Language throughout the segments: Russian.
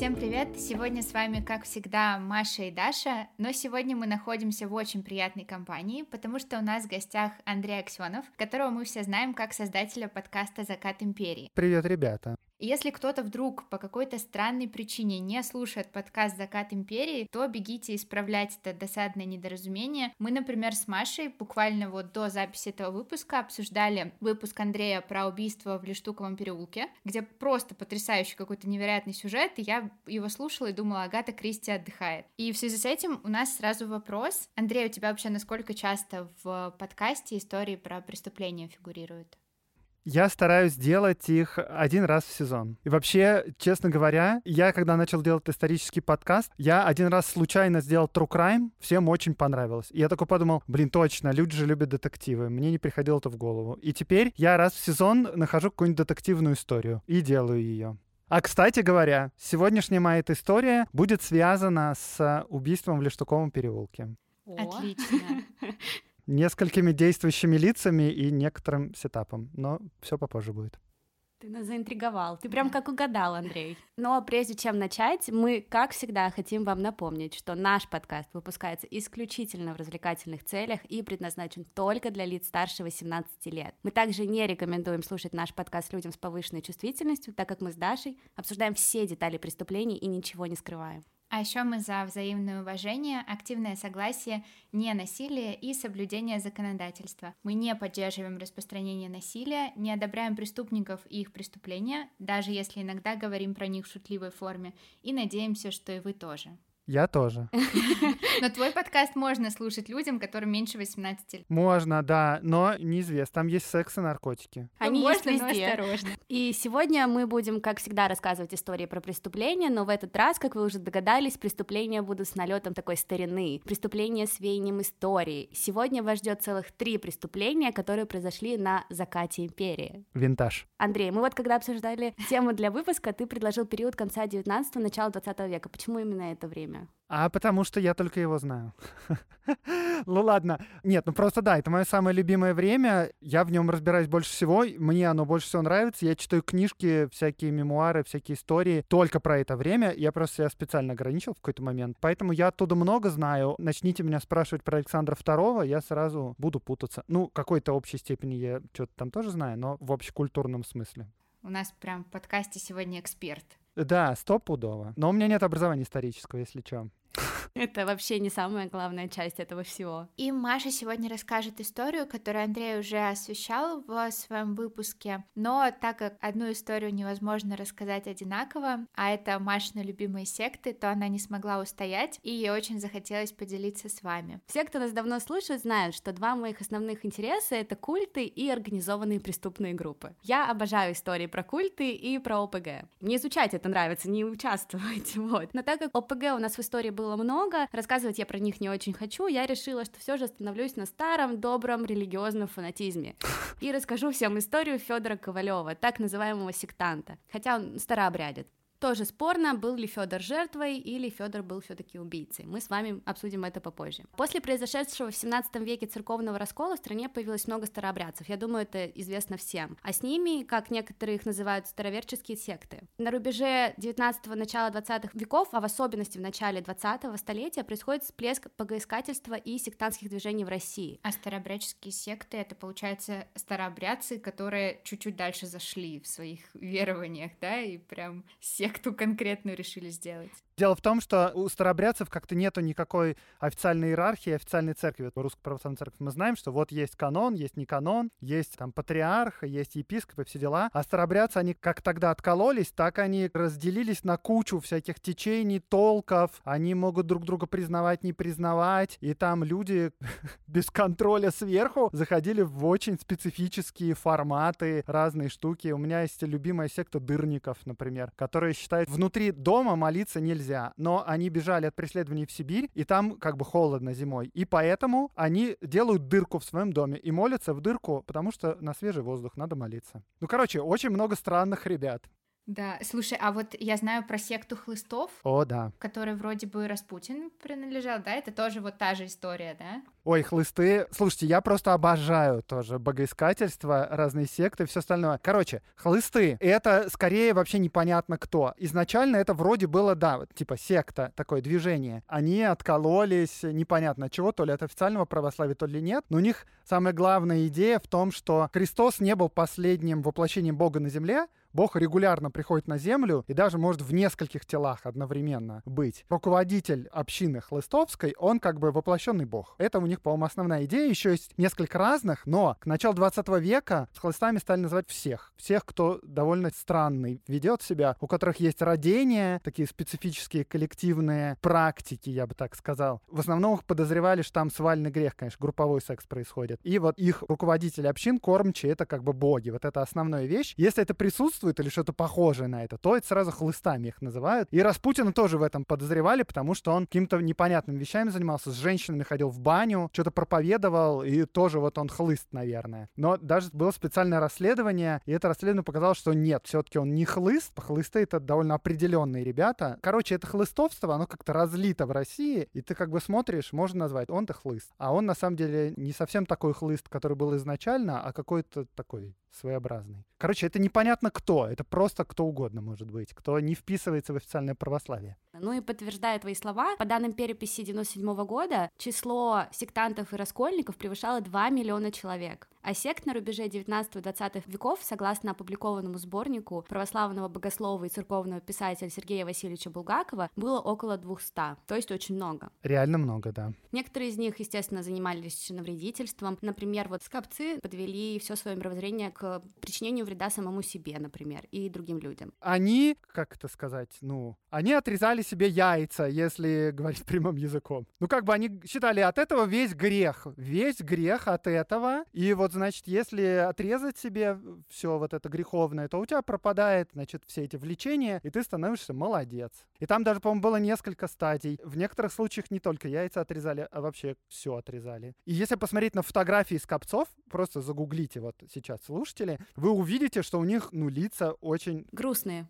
Всем привет! Сегодня с вами, как всегда, Маша и Даша, но сегодня мы находимся в очень приятной компании, потому что у нас в гостях Андрей Аксенов, которого мы все знаем как создателя подкаста «Закат империи». Привет, ребята! Если кто-то вдруг по какой-то странной причине не слушает подкаст «Закат империи», то бегите исправлять это досадное недоразумение. Мы, например, с Машей буквально вот до записи этого выпуска обсуждали выпуск Андрея про убийство в Лештуковом переулке, где просто потрясающий какой-то невероятный сюжет, и я его слушала и думала, Агата Кристи отдыхает. И в связи с этим у нас сразу вопрос. Андрей, у тебя вообще насколько часто в подкасте истории про преступления фигурируют? Я стараюсь делать их один раз в сезон. И вообще, честно говоря, я, когда начал делать исторический подкаст, я один раз случайно сделал True Crime, всем очень понравилось. И я такой подумал, блин, точно, люди же любят детективы. Мне не приходило это в голову. И теперь я раз в сезон нахожу какую-нибудь детективную историю и делаю ее. А, кстати говоря, сегодняшняя моя эта история будет связана с убийством в Лештуковом переулке. Отлично. несколькими действующими лицами и некоторым сетапом, но все попозже будет. Ты нас заинтриговал. Ты прям как угадал, Андрей. Но прежде чем начать, мы, как всегда, хотим вам напомнить, что наш подкаст выпускается исключительно в развлекательных целях и предназначен только для лиц старше 18 лет. Мы также не рекомендуем слушать наш подкаст людям с повышенной чувствительностью, так как мы с Дашей обсуждаем все детали преступлений и ничего не скрываем. А еще мы за взаимное уважение, активное согласие, не насилие и соблюдение законодательства. Мы не поддерживаем распространение насилия, не одобряем преступников и их преступления, даже если иногда говорим про них в шутливой форме, и надеемся, что и вы тоже. Я тоже. Но твой подкаст можно слушать людям, которым меньше 18 лет. Можно, да, но неизвестно. Там есть секс и наркотики. Они Ну, есть везде. осторожно. И сегодня мы будем, как всегда, рассказывать истории про преступления, но в этот раз, как вы уже догадались, преступления будут с налетом такой старины. Преступления с веянием истории. Сегодня вас ждет целых три преступления, которые произошли на закате империи. Винтаж. Андрей, мы вот когда обсуждали тему для выпуска, ты предложил период конца 19-го, начала 20 века. Почему именно это время? А потому что я только его знаю. ну ладно. Нет, ну просто да, это мое самое любимое время. Я в нем разбираюсь больше всего. Мне оно больше всего нравится. Я читаю книжки, всякие мемуары, всякие истории только про это время. Я просто себя специально ограничил в какой-то момент. Поэтому я оттуда много знаю. Начните меня спрашивать про Александра II, я сразу буду путаться. Ну, какой-то общей степени я что-то там тоже знаю, но в общекультурном смысле. У нас прям в подкасте сегодня эксперт. Да, стопудово. Но у меня нет образования исторического, если что. Это вообще не самая главная часть этого всего. И Маша сегодня расскажет историю, которую Андрей уже освещал в своем выпуске. Но так как одну историю невозможно рассказать одинаково, а это Машины любимые секты, то она не смогла устоять, и ей очень захотелось поделиться с вами. Все, кто нас давно слушает, знают, что два моих основных интереса — это культы и организованные преступные группы. Я обожаю истории про культы и про ОПГ. Мне изучать это нравится, не участвовать, вот. Но так как ОПГ у нас в истории было много, рассказывать я про них не очень хочу, я решила, что все же остановлюсь на старом, добром, религиозном фанатизме. И расскажу всем историю Федора Ковалева, так называемого сектанта, хотя он старообрядец. Тоже спорно, был ли Федор жертвой или Федор был все-таки убийцей. Мы с вами обсудим это попозже. После произошедшего в 17 веке церковного раскола в стране появилось много старообрядцев. Я думаю, это известно всем. А с ними, как некоторые их называют, староверческие секты. На рубеже 19-го, начала 20-х веков, а в особенности в начале 20-го столетия, происходит всплеск богоискательства и сектантских движений в России. А старообрядческие секты — это, получается, старообрядцы, которые чуть-чуть дальше зашли в своих верованиях, да, и прям секту конкретную решили сделать. Дело в том, что у старообрядцев как-то нету никакой официальной иерархии, официальной церкви. В Русской Православной Церкви мы знаем, что вот есть канон, есть не канон, есть там патриарх, есть епископ и все дела. А старообрядцы, они как тогда откололись, так они разделились на кучу всяких течений, толков. Они могут друг друга признавать, не признавать. И там люди без контроля сверху заходили в очень специфические форматы, разные штуки. У меня есть любимая секта дырников, например, которые считают, внутри дома молиться нельзя нельзя. Но они бежали от преследований в Сибирь, и там как бы холодно зимой. И поэтому они делают дырку в своем доме и молятся в дырку, потому что на свежий воздух надо молиться. Ну, короче, очень много странных ребят. Да, слушай, а вот я знаю про секту хлыстов, О, да. которой вроде бы Распутин принадлежал, да? Это тоже вот та же история, да? Ой, хлысты. Слушайте, я просто обожаю тоже богоискательство, разные секты и все остальное. Короче, хлысты — это скорее вообще непонятно кто. Изначально это вроде было, да, вот, типа секта, такое движение. Они откололись непонятно чего, то ли от официального православия, то ли нет. Но у них самая главная идея в том, что Христос не был последним воплощением Бога на земле, Бог регулярно приходит на землю и даже может в нескольких телах одновременно быть. Руководитель общины Хлыстовской, он как бы воплощенный Бог. Это у них, по-моему, основная идея. Еще есть несколько разных, но к началу 20 века с хлыстами стали называть всех. Всех, кто довольно странный ведет себя, у которых есть родения, такие специфические коллективные практики, я бы так сказал. В основном их подозревали, что там свальный грех, конечно, групповой секс происходит. И вот их руководители общин, кормчие, это как бы боги. Вот это основная вещь. Если это присутствует, присутствует или что-то похожее на это, то это сразу хлыстами их называют. И Распутина тоже в этом подозревали, потому что он каким-то непонятными вещами занимался, с женщинами ходил в баню, что-то проповедовал, и тоже вот он хлыст, наверное. Но даже было специальное расследование, и это расследование показало, что нет, все-таки он не хлыст, хлысты это довольно определенные ребята. Короче, это хлыстовство, оно как-то разлито в России, и ты как бы смотришь, можно назвать, он-то хлыст. А он на самом деле не совсем такой хлыст, который был изначально, а какой-то такой своеобразный. Короче, это непонятно кто, это просто кто угодно может быть, кто не вписывается в официальное православие. Ну и подтверждая твои слова, по данным переписи 97 года, число сектантов и раскольников превышало 2 миллиона человек. А сект на рубеже 19-20 веков, согласно опубликованному сборнику православного богослова и церковного писателя Сергея Васильевича Булгакова, было около 200, то есть очень много. Реально много, да. Некоторые из них, естественно, занимались навредительством. Например, вот скопцы подвели все свое мировоззрение к причинению вреда самому себе, например, и другим людям. Они, как это сказать, ну, они отрезали себе яйца, если говорить прямым языком. Ну, как бы они считали от этого весь грех, весь грех от этого. И вот, значит, если отрезать себе все вот это греховное, то у тебя пропадает, значит, все эти влечения, и ты становишься молодец. И там даже, по-моему, было несколько стадий. В некоторых случаях не только яйца отрезали, а вообще все отрезали. И если посмотреть на фотографии скопцов, просто загуглите вот сейчас слушатели, вы увидите, что у них, ну, лица очень... Грустные.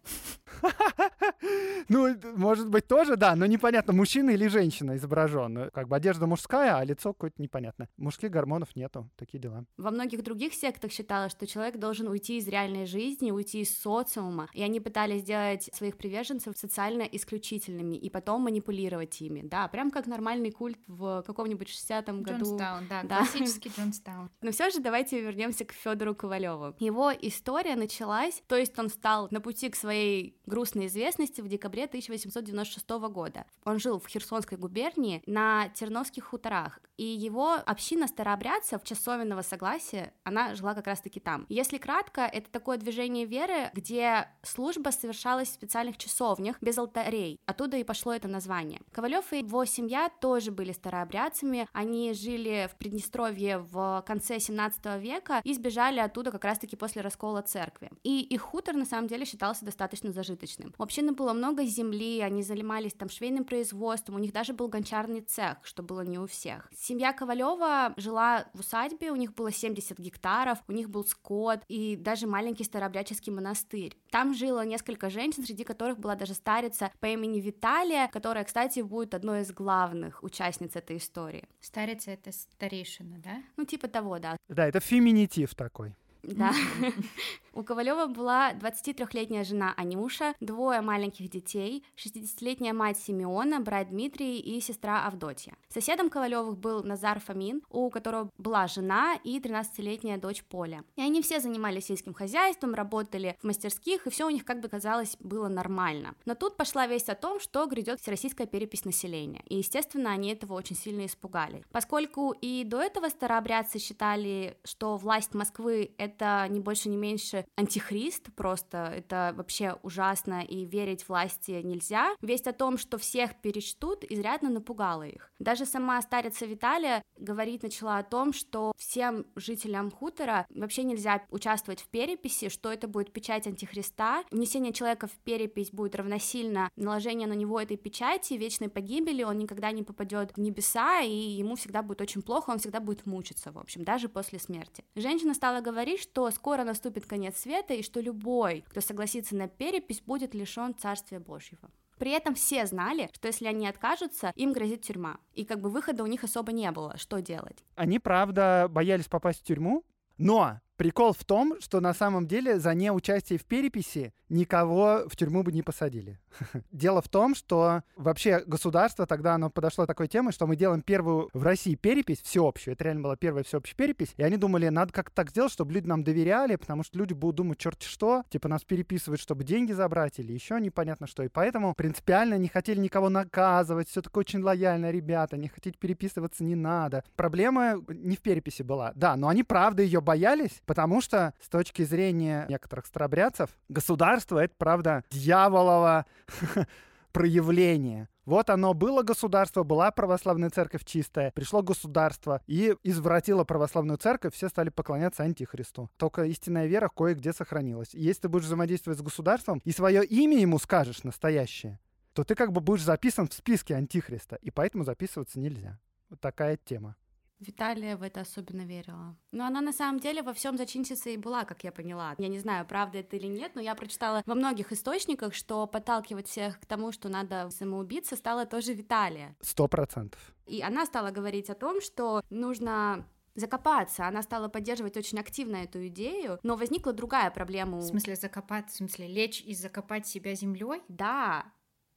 Ну, может быть, тоже, да, но непонятно, мужчина или женщина изображен. Как бы одежда мужская, а лицо какое-то непонятное. Мужских гормонов нету, такие дела. Во многих других сектах считалось, что человек должен уйти из реальной жизни, уйти из социума, и они пытались сделать своих приверженцев социально исключительными и потом манипулировать ими, да, прям как нормальный культ в каком-нибудь 60-м году. Джонстаун, да, да. классический Джонстаун. Но все же давайте вернемся к Федору Ковалеву. Его история началась, то есть он стал на пути к своей грустной известности в декабре 1896 года. Он жил в Херсонской губернии на Терновских хуторах, и его община старообрядцев часовенного согласия, она жила как раз-таки там. Если кратко, это такое движение веры, где служба совершалась в специальных часовнях без алтарей. Оттуда и пошло это название. Ковалев и его семья тоже были старообрядцами. Они жили в Приднестровье в конце 17 века и сбежали оттуда как раз-таки после раскола церкви. И их хутор на самом деле считался достаточно зажиточным. У общины было много земли, они занимались там швейным производством, у них даже был гончарный цех, что было не у всех. Семья Ковалева жила в усадьбе, у них было 70 гектаров, у них был скот и даже маленький старообрядческий монастырь. Там жило несколько женщин, среди которых была даже старица по имени Виталия, которая, кстати, будет одной из главных участниц этой истории. Старица — это старейшина, да? Ну, типа того, да. Да, это феминитив такой. Да. У Ковалева была 23-летняя жена Анюша, двое маленьких детей, 60-летняя мать Симеона, брат Дмитрий и сестра Авдотья. Соседом Ковалевых был Назар Фомин, у которого была жена и 13-летняя дочь Поля. И они все занимались сельским хозяйством, работали в мастерских, и все у них, как бы казалось, было нормально. Но тут пошла весть о том, что грядет всероссийская перепись населения. И, естественно, они этого очень сильно испугали. Поскольку и до этого старообрядцы считали, что власть Москвы — это не больше, не меньше антихрист просто, это вообще ужасно, и верить власти нельзя. Весть о том, что всех перечтут, изрядно напугала их. Даже сама старица Виталия говорить начала о том, что всем жителям хутора вообще нельзя участвовать в переписи, что это будет печать антихриста, внесение человека в перепись будет равносильно наложению на него этой печати, вечной погибели, он никогда не попадет в небеса, и ему всегда будет очень плохо, он всегда будет мучиться, в общем, даже после смерти. Женщина стала говорить, что скоро наступит конец света, и что любой, кто согласится на перепись, будет лишен Царствия Божьего. При этом все знали, что если они откажутся, им грозит тюрьма. И как бы выхода у них особо не было. Что делать? Они, правда, боялись попасть в тюрьму, но Прикол в том, что на самом деле за неучастие в переписи никого в тюрьму бы не посадили. Дело в том, что вообще государство тогда оно подошло такой темой, что мы делаем первую в России перепись всеобщую. Это реально была первая всеобщая перепись. И они думали, надо как-то так сделать, чтобы люди нам доверяли, потому что люди будут думать черт что, типа нас переписывают, чтобы деньги забрать или еще непонятно что. И поэтому принципиально не хотели никого наказывать, все такое очень лояльно, ребята, не хотите переписываться не надо. Проблема не в переписи была. Да, но они правда ее боялись, Потому что с точки зрения некоторых старобрядцев, государство — это, правда, дьяволово проявление. Вот оно было государство, была православная церковь чистая, пришло государство и извратило православную церковь, все стали поклоняться антихристу. Только истинная вера кое-где сохранилась. И если ты будешь взаимодействовать с государством и свое имя ему скажешь настоящее, то ты как бы будешь записан в списке антихриста, и поэтому записываться нельзя. Вот такая тема. Виталия в это особенно верила. Но она на самом деле во всем зачинщица и была, как я поняла. Я не знаю, правда это или нет, но я прочитала во многих источниках, что подталкивать всех к тому, что надо самоубиться, стала тоже Виталия. Сто процентов. И она стала говорить о том, что нужно закопаться. Она стала поддерживать очень активно эту идею, но возникла другая проблема. В смысле закопаться, в смысле лечь и закопать себя землей? Да,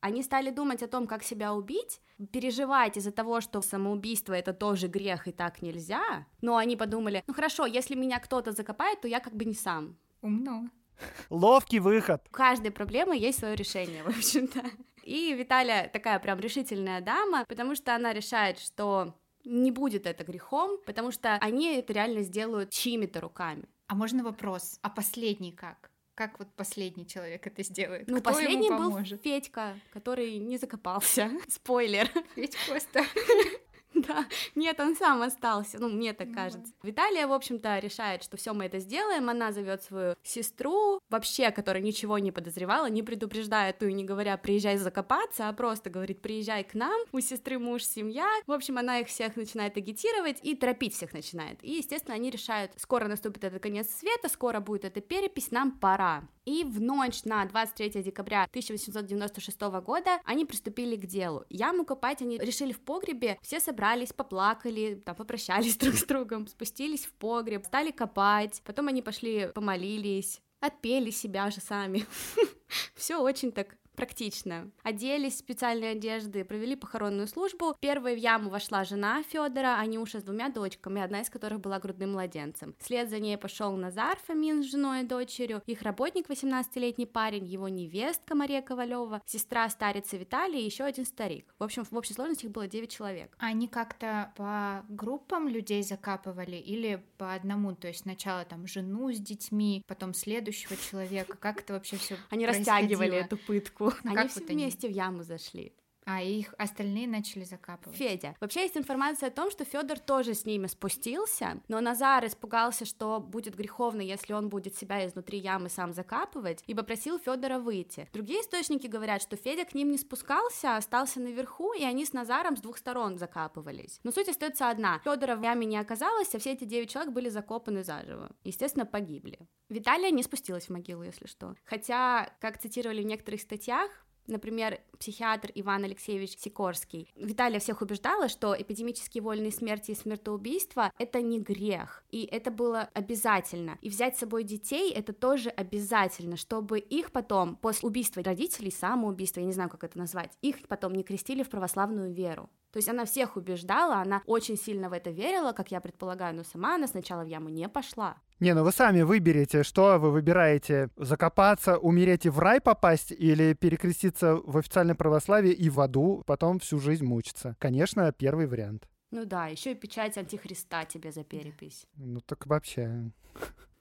они стали думать о том, как себя убить, переживать из-за того, что самоубийство это тоже грех и так нельзя. Но они подумали, ну хорошо, если меня кто-то закопает, то я как бы не сам. Умно. Ловкий выход. У каждой проблемы есть свое решение, в общем-то. И Виталия такая прям решительная дама, потому что она решает, что не будет это грехом, потому что они это реально сделают чьими-то руками. А можно вопрос? А последний как? Как вот последний человек это сделает? Ну, Кто последний ему был? Федька, который не закопался. Спойлер. Ведь просто Да, нет, он сам остался, ну, мне так кажется. Виталия, в общем-то, решает, что все мы это сделаем, она зовет свою сестру, вообще, которая ничего не подозревала, не предупреждая ту и не говоря, приезжай закопаться, а просто говорит, приезжай к нам, у сестры муж, семья. В общем, она их всех начинает агитировать и торопить всех начинает. И, естественно, они решают, скоро наступит этот конец света, скоро будет эта перепись, нам пора. И в ночь на 23 декабря 1896 года они приступили к делу. Яму копать они решили в погребе, все собрались, поплакали, там, попрощались друг с другом, спустились в погреб, стали копать, потом они пошли помолились, отпели себя же сами. Все очень так практично. Оделись в специальные одежды, провели похоронную службу. Первой в яму вошла жена Федора, Анюша с двумя дочками, одна из которых была грудным младенцем. Вслед за ней пошел Назар Фомин с женой и дочерью, их работник 18-летний парень, его невестка Мария Ковалева, сестра старицы Виталия и еще один старик. В общем, в общей сложности их было 9 человек. они как-то по группам людей закапывали или по одному, то есть сначала там жену с детьми, потом следующего человека, как это вообще все Они растягивали эту пытку. А Они как все вот они? вместе в яму зашли. А их остальные начали закапывать. Федя. Вообще есть информация о том, что Федор тоже с ними спустился, но Назар испугался, что будет греховно, если он будет себя изнутри ямы сам закапывать, и попросил Федора выйти. Другие источники говорят, что Федя к ним не спускался, а остался наверху, и они с Назаром с двух сторон закапывались. Но суть остается одна. Федора в яме не оказалось, а все эти девять человек были закопаны заживо. Естественно, погибли. Виталия не спустилась в могилу, если что. Хотя, как цитировали в некоторых статьях, Например, психиатр Иван Алексеевич Сикорский. Виталия всех убеждала, что эпидемические вольные смерти и смертоубийства — это не грех, и это было обязательно. И взять с собой детей — это тоже обязательно, чтобы их потом, после убийства родителей, самоубийства, я не знаю, как это назвать, их потом не крестили в православную веру. То есть она всех убеждала, она очень сильно в это верила, как я предполагаю, но сама она сначала в яму не пошла. Не, ну вы сами выберете, что вы выбираете. Закопаться, умереть и в рай попасть или перекреститься в официальное православие и в аду, потом всю жизнь мучиться. Конечно, первый вариант. Ну да, еще и печать антихриста тебе за перепись. Ну так вообще...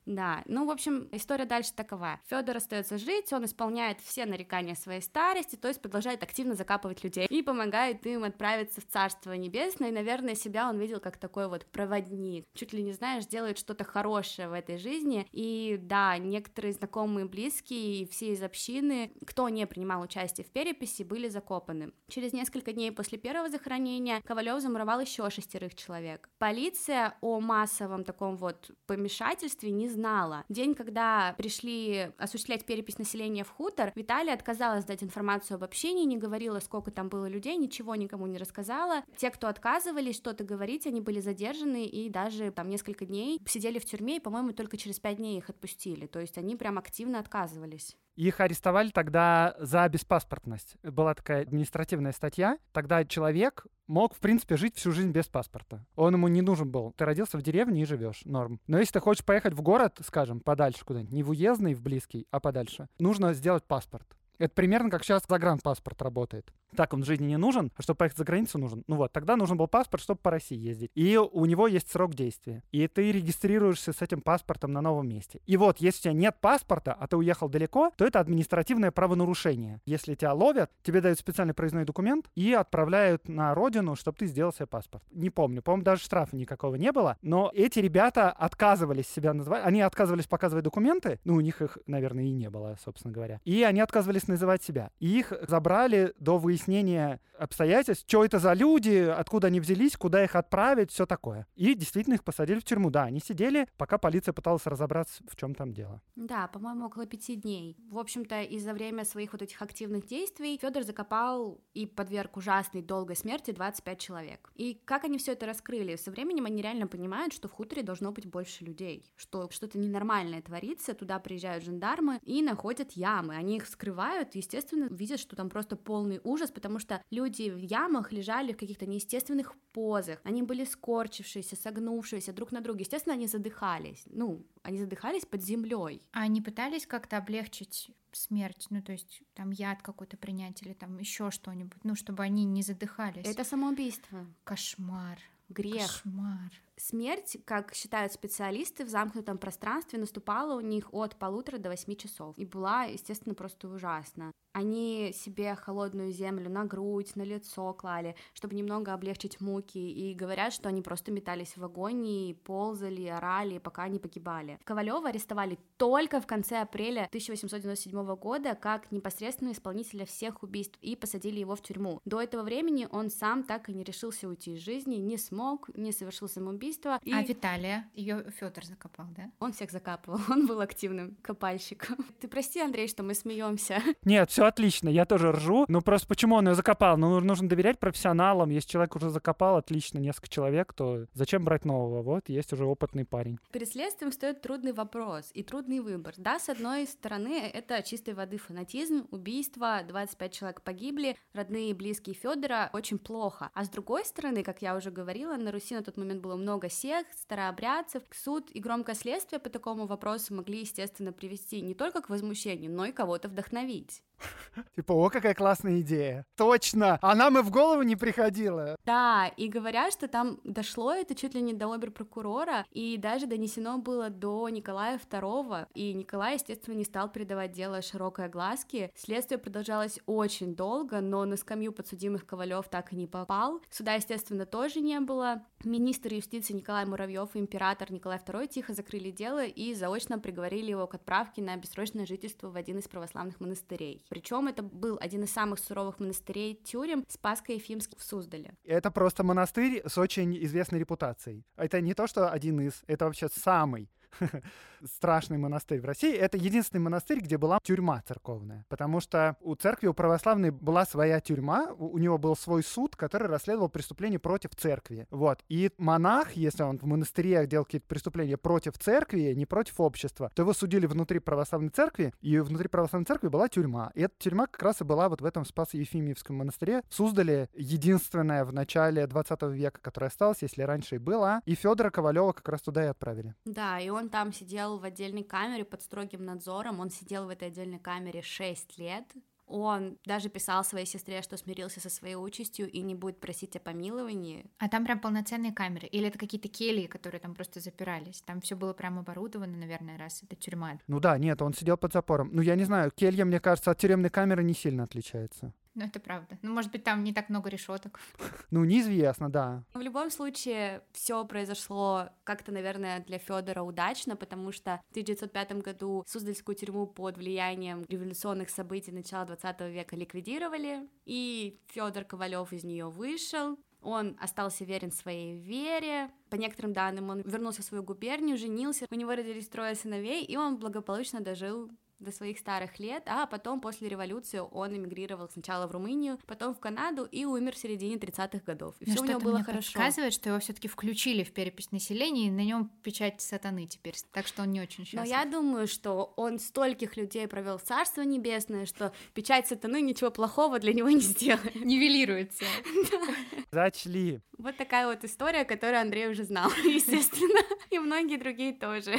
Да, ну, в общем, история дальше такова. Федор остается жить, он исполняет все нарекания своей старости, то есть продолжает активно закапывать людей и помогает им отправиться в Царство Небесное, и, наверное, себя он видел как такой вот проводник. Чуть ли не знаешь, делает что-то хорошее в этой жизни, и да, некоторые знакомые, близкие и все из общины, кто не принимал участие в переписи, были закопаны. Через несколько дней после первого захоронения Ковалев замуровал еще шестерых человек. Полиция о массовом таком вот помешательстве не знала. День, когда пришли осуществлять перепись населения в хутор, Виталия отказалась дать информацию об общении, не говорила, сколько там было людей, ничего никому не рассказала. Те, кто отказывались что-то говорить, они были задержаны и даже там несколько дней сидели в тюрьме, и, по-моему, только через пять дней их отпустили. То есть они прям активно отказывались. Их арестовали тогда за беспаспортность. Была такая административная статья. Тогда человек мог, в принципе, жить всю жизнь без паспорта. Он ему не нужен был. Ты родился в деревне и живешь, норм. Но если ты хочешь поехать в город, скажем, подальше куда-нибудь, не в уездный, в близкий, а подальше, нужно сделать паспорт. Это примерно как сейчас загранпаспорт работает. Так он в жизни не нужен, а чтобы поехать за границу нужен. Ну вот, тогда нужен был паспорт, чтобы по России ездить. И у него есть срок действия. И ты регистрируешься с этим паспортом на новом месте. И вот, если у тебя нет паспорта, а ты уехал далеко, то это административное правонарушение. Если тебя ловят, тебе дают специальный проездной документ и отправляют на родину, чтобы ты сделал себе паспорт. Не помню, по-моему, даже штрафа никакого не было. Но эти ребята отказывались себя называть. Они отказывались показывать документы. Ну, у них их, наверное, и не было, собственно говоря. И они отказывались называть себя. И их забрали до выяснения обстоятельств, что это за люди, откуда они взялись, куда их отправить, все такое. И действительно их посадили в тюрьму. Да, они сидели, пока полиция пыталась разобраться, в чем там дело. Да, по-моему, около пяти дней. В общем-то, из-за время своих вот этих активных действий Федор закопал и подверг ужасной долгой смерти 25 человек. И как они все это раскрыли? Со временем они реально понимают, что в хуторе должно быть больше людей, что что-то ненормальное творится, туда приезжают жандармы и находят ямы. Они их вскрывают, естественно, видят, что там просто полный ужас, потому что люди в ямах лежали в каких-то неестественных позах, они были скорчившиеся, согнувшиеся друг на друге, естественно, они задыхались, ну, они задыхались под землей. А они пытались как-то облегчить смерть, ну то есть там яд какой-то принять или там еще что-нибудь, ну чтобы они не задыхались. Это самоубийство. Кошмар. Грех. Кошмар. Смерть, как считают специалисты, в замкнутом пространстве наступала у них от полутора до восьми часов и была, естественно, просто ужасна. Они себе холодную землю на грудь, на лицо клали, чтобы немного облегчить муки, и говорят, что они просто метались в агонии, ползали, орали, пока не погибали. Ковалева арестовали только в конце апреля 1897 года как непосредственного исполнителя всех убийств и посадили его в тюрьму. До этого времени он сам так и не решился уйти из жизни, не смог, не совершил самоубийство. И... А Виталия? Ее Федор закопал, да? Он всех закапывал, он был активным копальщиком. Ты прости, Андрей, что мы смеемся. Нет, все отлично, я тоже ржу. Ну просто почему он ее закопал? Ну нужно доверять профессионалам. Если человек уже закопал, отлично, несколько человек, то зачем брать нового? Вот есть уже опытный парень. Перед следствием стоит трудный вопрос и трудный выбор. Да, с одной стороны, это чистой воды фанатизм, убийство, 25 человек погибли, родные и близкие Федора очень плохо. А с другой стороны, как я уже говорила, на Руси на тот момент было много сект, старообрядцев, суд и громкое следствие по такому вопросу могли, естественно, привести не только к возмущению, но и кого-то вдохновить. Типа, о, какая классная идея. Точно! А нам и в голову не приходило. Да, и говорят, что там дошло это чуть ли не до обер-прокурора, и даже донесено было до Николая II, и Николай, естественно, не стал передавать дело широкой огласке. Следствие продолжалось очень долго, но на скамью подсудимых Ковалев так и не попал. Суда, естественно, тоже не было. Министр юстиции Николай Муравьев и император Николай II тихо закрыли дело и заочно приговорили его к отправке на бессрочное жительство в один из православных монастырей. Причем это был один из самых суровых монастырей тюрем Спаско-Ефимский в Суздале. Это просто монастырь с очень известной репутацией. Это не то, что один из, это вообще самый страшный монастырь в России. Это единственный монастырь, где была тюрьма церковная. Потому что у церкви, у православной была своя тюрьма, у него был свой суд, который расследовал преступления против церкви. Вот. И монах, если он в монастыре делал какие-то преступления против церкви, не против общества, то его судили внутри православной церкви, и внутри православной церкви была тюрьма. И эта тюрьма как раз и была вот в этом Спасо-Ефимиевском монастыре. Суздали единственная в начале 20 века, которая осталась, если раньше и была. И Федора Ковалева как раз туда и отправили. Да, и он там сидел в отдельной камере под строгим надзором. Он сидел в этой отдельной камере 6 лет. Он даже писал своей сестре, что смирился со своей участью и не будет просить о помиловании. А там прям полноценные камеры? Или это какие-то кельи, которые там просто запирались? Там все было прям оборудовано, наверное, раз это тюрьма. Ну да, нет, он сидел под запором. Ну я не знаю, келья, мне кажется, от тюремной камеры не сильно отличается. Ну, это правда. Ну, может быть, там не так много решеток. Ну, неизвестно, да. В любом случае, все произошло как-то, наверное, для Федора удачно, потому что в 1905 году Суздальскую тюрьму под влиянием революционных событий начала 20 века ликвидировали, и Федор Ковалев из нее вышел, Он остался верен своей вере. По некоторым данным, он вернулся в свою губернию, женился, у него родились трое сыновей, и он благополучно дожил до своих старых лет, а потом после революции он эмигрировал сначала в Румынию, потом в Канаду и умер в середине 30-х годов. И ну, все у него было мне хорошо. Подсказывает, что его все-таки включили в перепись населения, и на нем печать сатаны теперь, так что он не очень счастлив. Но я думаю, что он стольких людей провел в Царство Небесное, что печать сатаны ничего плохого для него не сделает. Нивелируется. Зачли. Вот такая вот история, которую Андрей уже знал, естественно, и многие другие тоже.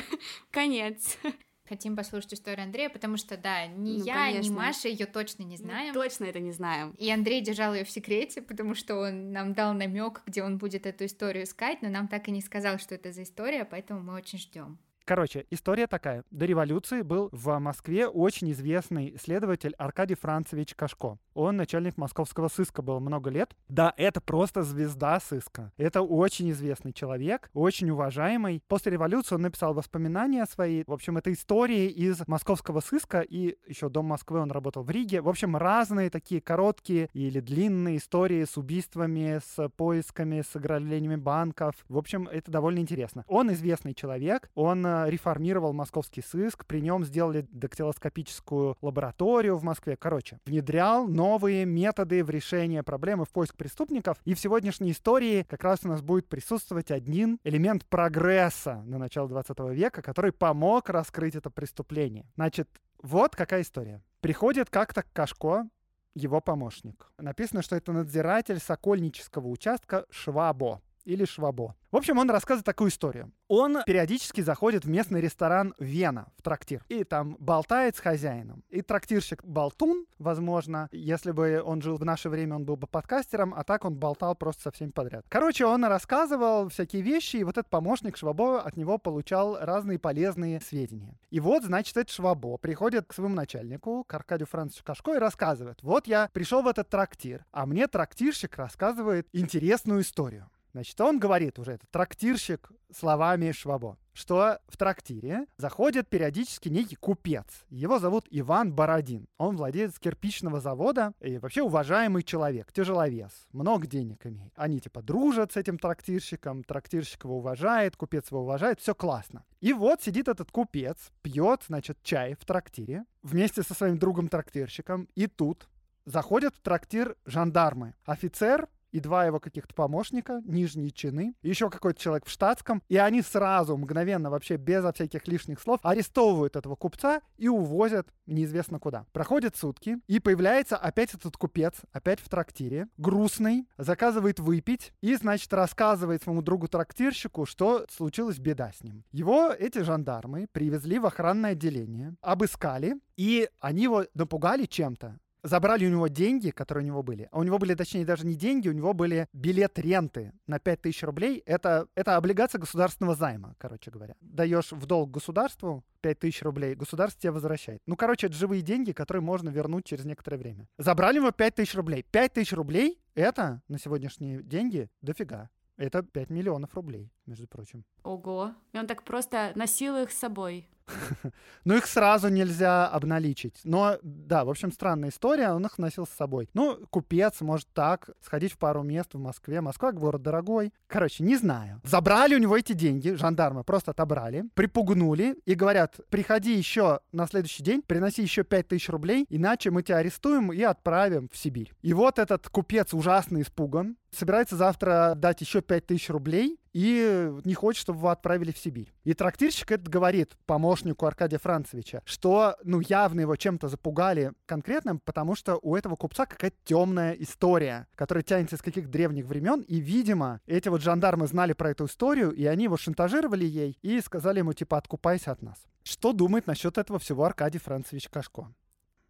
Конец хотим послушать историю Андрея, потому что, да, ни ну, я, конечно. ни Маша ее точно не знаем. Мы точно это не знаем. И Андрей держал ее в секрете, потому что он нам дал намек, где он будет эту историю искать, но нам так и не сказал, что это за история, поэтому мы очень ждем. Короче, история такая. До революции был в Москве очень известный следователь Аркадий Францевич Кашко. Он начальник московского сыска был много лет. Да, это просто звезда сыска. Это очень известный человек, очень уважаемый. После революции он написал воспоминания свои. В общем, это истории из московского сыска, и еще до Москвы он работал в Риге. В общем, разные такие короткие или длинные истории с убийствами, с поисками, с ограблениями банков. В общем, это довольно интересно. Он известный человек, он э, реформировал московский сыск, при нем сделали дактилоскопическую лабораторию в Москве. Короче, внедрял новые методы в решении проблемы в поиск преступников. И в сегодняшней истории как раз у нас будет присутствовать один элемент прогресса на начало 20 века, который помог раскрыть это преступление. Значит, вот какая история. Приходит как-то Кашко, его помощник. Написано, что это надзиратель Сокольнического участка Швабо или Швабо. В общем, он рассказывает такую историю. Он периодически заходит в местный ресторан Вена, в трактир, и там болтает с хозяином. И трактирщик болтун, возможно, если бы он жил в наше время, он был бы подкастером, а так он болтал просто со всеми подряд. Короче, он рассказывал всякие вещи, и вот этот помощник Швабо от него получал разные полезные сведения. И вот, значит, этот Швабо приходит к своему начальнику, к Аркадию Францовичу Кашко, и рассказывает, вот я пришел в этот трактир, а мне трактирщик рассказывает интересную историю. Значит, он говорит уже, это трактирщик словами Швабо, что в трактире заходит периодически некий купец. Его зовут Иван Бородин. Он владелец кирпичного завода и вообще уважаемый человек, тяжеловес, много денег имеет. Они типа дружат с этим трактирщиком, трактирщик его уважает, купец его уважает, все классно. И вот сидит этот купец, пьет, значит, чай в трактире вместе со своим другом трактирщиком, и тут заходят в трактир жандармы. Офицер и два его каких-то помощника, нижние чины, еще какой-то человек в штатском, и они сразу, мгновенно, вообще безо всяких лишних слов, арестовывают этого купца и увозят неизвестно куда. Проходят сутки, и появляется опять этот купец, опять в трактире, грустный, заказывает выпить и, значит, рассказывает своему другу-трактирщику, что случилась беда с ним. Его эти жандармы привезли в охранное отделение, обыскали, и они его напугали чем-то забрали у него деньги, которые у него были. А у него были, точнее, даже не деньги, у него были билет ренты на 5000 рублей. Это, это облигация государственного займа, короче говоря. Даешь в долг государству 5000 рублей, государство тебе возвращает. Ну, короче, это живые деньги, которые можно вернуть через некоторое время. Забрали у него 5000 рублей. 5000 рублей — это на сегодняшние деньги дофига. Это 5 миллионов рублей, между прочим. Ого. И он так просто носил их с собой. Ну, их сразу нельзя обналичить. Но, да, в общем, странная история, он их носил с собой. Ну, купец может так сходить в пару мест в Москве. Москва город дорогой. Короче, не знаю. Забрали у него эти деньги, жандармы просто отобрали, припугнули и говорят, приходи еще на следующий день, приноси еще 5000 рублей, иначе мы тебя арестуем и отправим в Сибирь. И вот этот купец ужасно испуган, собирается завтра дать еще 5000 рублей, и не хочет, чтобы его отправили в Сибирь. И трактирщик это говорит помощнику Аркадия Францевича, что, ну, явно его чем-то запугали конкретным, потому что у этого купца какая-то темная история, которая тянется из каких древних времен, и, видимо, эти вот жандармы знали про эту историю, и они его шантажировали ей и сказали ему, типа, откупайся от нас. Что думает насчет этого всего Аркадий Францевич Кашко?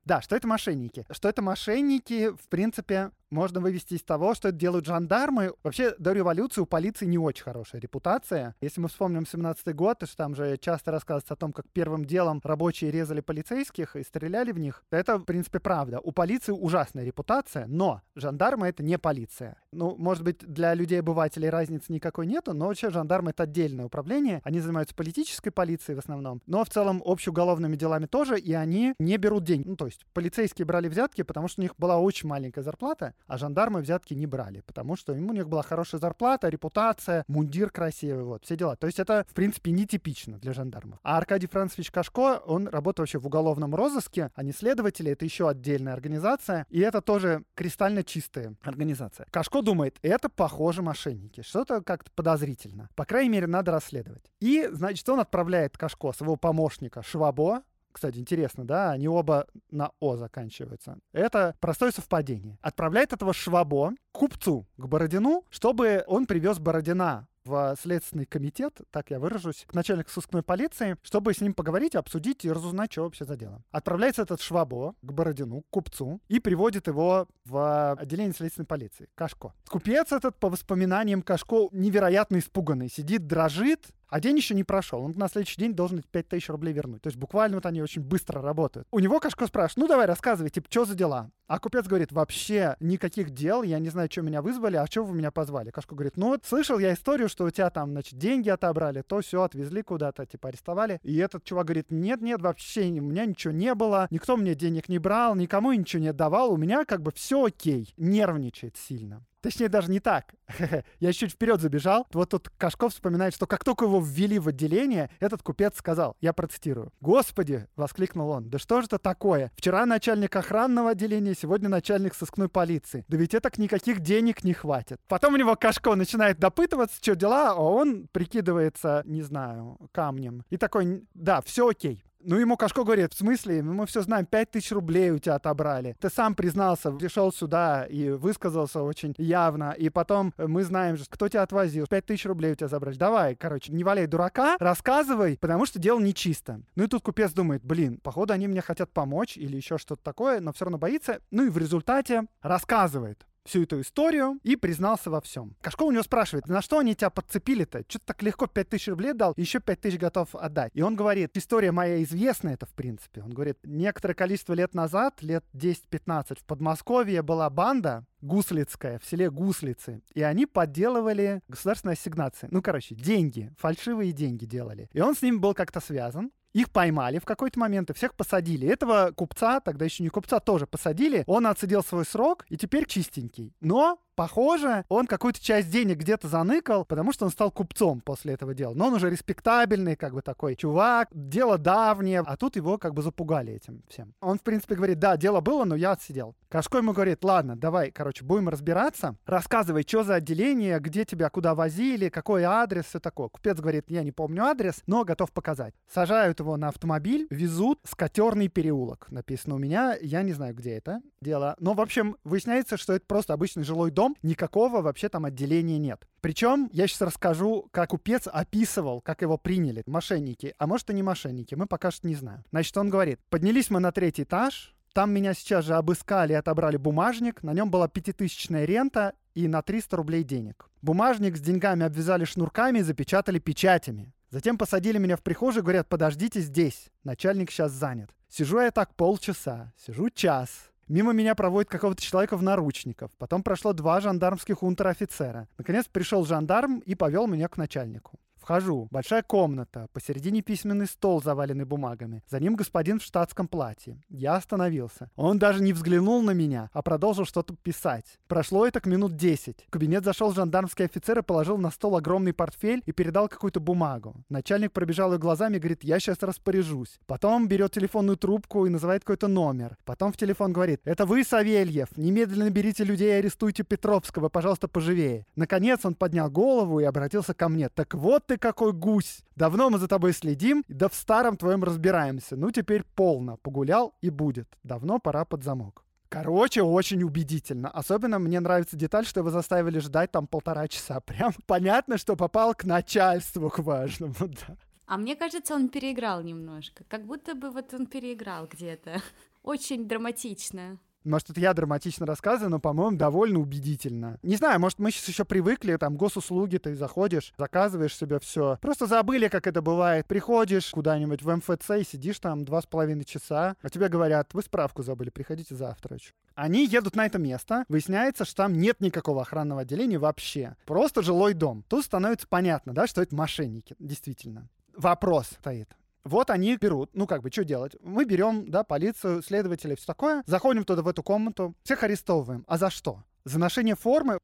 Да, что это мошенники? Что это мошенники, в принципе, можно вывести из того, что делают жандармы. Вообще, до революции у полиции не очень хорошая репутация. Если мы вспомним 17-й год, то что там же часто рассказывается о том, как первым делом рабочие резали полицейских и стреляли в них, то это, в принципе, правда. У полиции ужасная репутация, но жандармы — это не полиция. Ну, может быть, для людей-обывателей разницы никакой нету, но вообще жандармы — это отдельное управление. Они занимаются политической полицией в основном, но в целом общеуголовными делами тоже, и они не берут деньги. Ну, то есть полицейские брали взятки, потому что у них была очень маленькая зарплата, а жандармы взятки не брали, потому что ему у них была хорошая зарплата, репутация, мундир красивый, вот, все дела. То есть это, в принципе, нетипично для жандармов. А Аркадий Францович Кашко, он работает вообще в уголовном розыске, а не следователи, это еще отдельная организация, и это тоже кристально чистая организация. Кашко думает, это, похоже, мошенники, что-то как-то подозрительно. По крайней мере, надо расследовать. И, значит, он отправляет Кашко, своего помощника Швабо, кстати, интересно, да, они оба на О заканчиваются. Это простое совпадение. Отправляет этого Швабо к купцу, к Бородину, чтобы он привез Бородина в Следственный комитет, так я выражусь, к начальнику сыскной полиции, чтобы с ним поговорить, обсудить и разузнать, что вообще за дело. Отправляется этот Швабо к Бородину, к купцу, и приводит его в отделение следственной полиции, Кашко. Купец этот, по воспоминаниям Кашко, невероятно испуганный, сидит, дрожит, а день еще не прошел. Он на следующий день должен 5000 рублей вернуть. То есть буквально вот они очень быстро работают. У него Кашко спрашивает, ну давай рассказывай, типа, что за дела? А купец говорит, вообще никаких дел, я не знаю, что меня вызвали, а что вы меня позвали? Кашко говорит, ну вот слышал я историю, что у тебя там, значит, деньги отобрали, то все отвезли куда-то, типа арестовали. И этот чувак говорит, нет-нет, вообще у меня ничего не было, никто мне денег не брал, никому ничего не отдавал, у меня как бы все окей. Нервничает сильно. Точнее, даже не так. Я чуть вперед забежал. Вот тут Кашков вспоминает, что как только его ввели в отделение, этот купец сказал, я процитирую, «Господи!» — воскликнул он. «Да что же это такое? Вчера начальник охранного отделения, сегодня начальник сыскной полиции. Да ведь это никаких денег не хватит». Потом у него Кашко начинает допытываться, что дела, а он прикидывается, не знаю, камнем. И такой, да, все окей. Ну, ему Кашко говорит, в смысле? Мы все знаем, 5000 рублей у тебя отобрали. Ты сам признался, пришел сюда и высказался очень явно. И потом мы знаем, кто тебя отвозил. 5000 рублей у тебя забрали. Давай, короче, не валяй дурака, рассказывай, потому что дело нечисто. Ну и тут купец думает, блин, походу они мне хотят помочь или еще что-то такое, но все равно боится. Ну и в результате рассказывает всю эту историю и признался во всем. Кашко у него спрашивает, на что они тебя подцепили-то? Что ты так легко 5000 рублей дал, еще 5000 готов отдать? И он говорит, история моя известна это в принципе. Он говорит, некоторое количество лет назад, лет 10-15, в Подмосковье была банда, Гуслицкая, в селе Гуслицы. И они подделывали государственные ассигнации. Ну, короче, деньги, фальшивые деньги делали. И он с ним был как-то связан. Их поймали в какой-то момент и всех посадили. Этого купца, тогда еще не купца, тоже посадили. Он отсидел свой срок и теперь чистенький. Но похоже, он какую-то часть денег где-то заныкал, потому что он стал купцом после этого дела. Но он уже респектабельный, как бы такой чувак, дело давнее, а тут его как бы запугали этим всем. Он, в принципе, говорит, да, дело было, но я отсидел. Кашко ему говорит, ладно, давай, короче, будем разбираться, рассказывай, что за отделение, где тебя куда возили, какой адрес, все такое. Купец говорит, я не помню адрес, но готов показать. Сажают его на автомобиль, везут Скотерный переулок. Написано у меня, я не знаю, где это дело. Но, в общем, выясняется, что это просто обычный жилой дом, дом, никакого вообще там отделения нет. Причем я сейчас расскажу, как купец описывал, как его приняли мошенники. А может и не мошенники, мы пока что не знаем. Значит, он говорит, поднялись мы на третий этаж, там меня сейчас же обыскали и отобрали бумажник. На нем была пятитысячная рента и на 300 рублей денег. Бумажник с деньгами обвязали шнурками и запечатали печатями. Затем посадили меня в прихожую, говорят, подождите здесь, начальник сейчас занят. Сижу я так полчаса, сижу час, Мимо меня проводит какого-то человека в наручниках. Потом прошло два жандармских унтер-офицера. Наконец пришел жандарм и повел меня к начальнику. Вхожу. Большая комната. Посередине письменный стол, заваленный бумагами. За ним господин в штатском платье. Я остановился. Он даже не взглянул на меня, а продолжил что-то писать. Прошло это к минут десять. В кабинет зашел жандармский офицер и положил на стол огромный портфель и передал какую-то бумагу. Начальник пробежал ее глазами и говорит, я сейчас распоряжусь. Потом берет телефонную трубку и называет какой-то номер. Потом в телефон говорит, это вы, Савельев, немедленно берите людей и арестуйте Петровского, пожалуйста, поживее. Наконец он поднял голову и обратился ко мне. Так вот какой гусь! Давно мы за тобой следим, да в старом твоем разбираемся. Ну, теперь полно. Погулял и будет. Давно пора под замок. Короче, очень убедительно. Особенно мне нравится деталь, что его заставили ждать там полтора часа. Прям понятно, что попал к начальству, к важному, да. А мне кажется, он переиграл немножко. Как будто бы вот он переиграл где-то. Очень драматично. Может, это я драматично рассказываю, но, по-моему, довольно убедительно. Не знаю, может, мы сейчас еще привыкли, там, госуслуги, ты заходишь, заказываешь себе все. Просто забыли, как это бывает. Приходишь куда-нибудь в МФЦ и сидишь там два с половиной часа, а тебе говорят, вы справку забыли, приходите завтра. Они едут на это место, выясняется, что там нет никакого охранного отделения вообще. Просто жилой дом. Тут становится понятно, да, что это мошенники, действительно. Вопрос стоит. Вот они берут, ну как бы, что делать? Мы берем, да, полицию, следователей, все такое, заходим туда в эту комнату, всех арестовываем. А за что? За ношение формы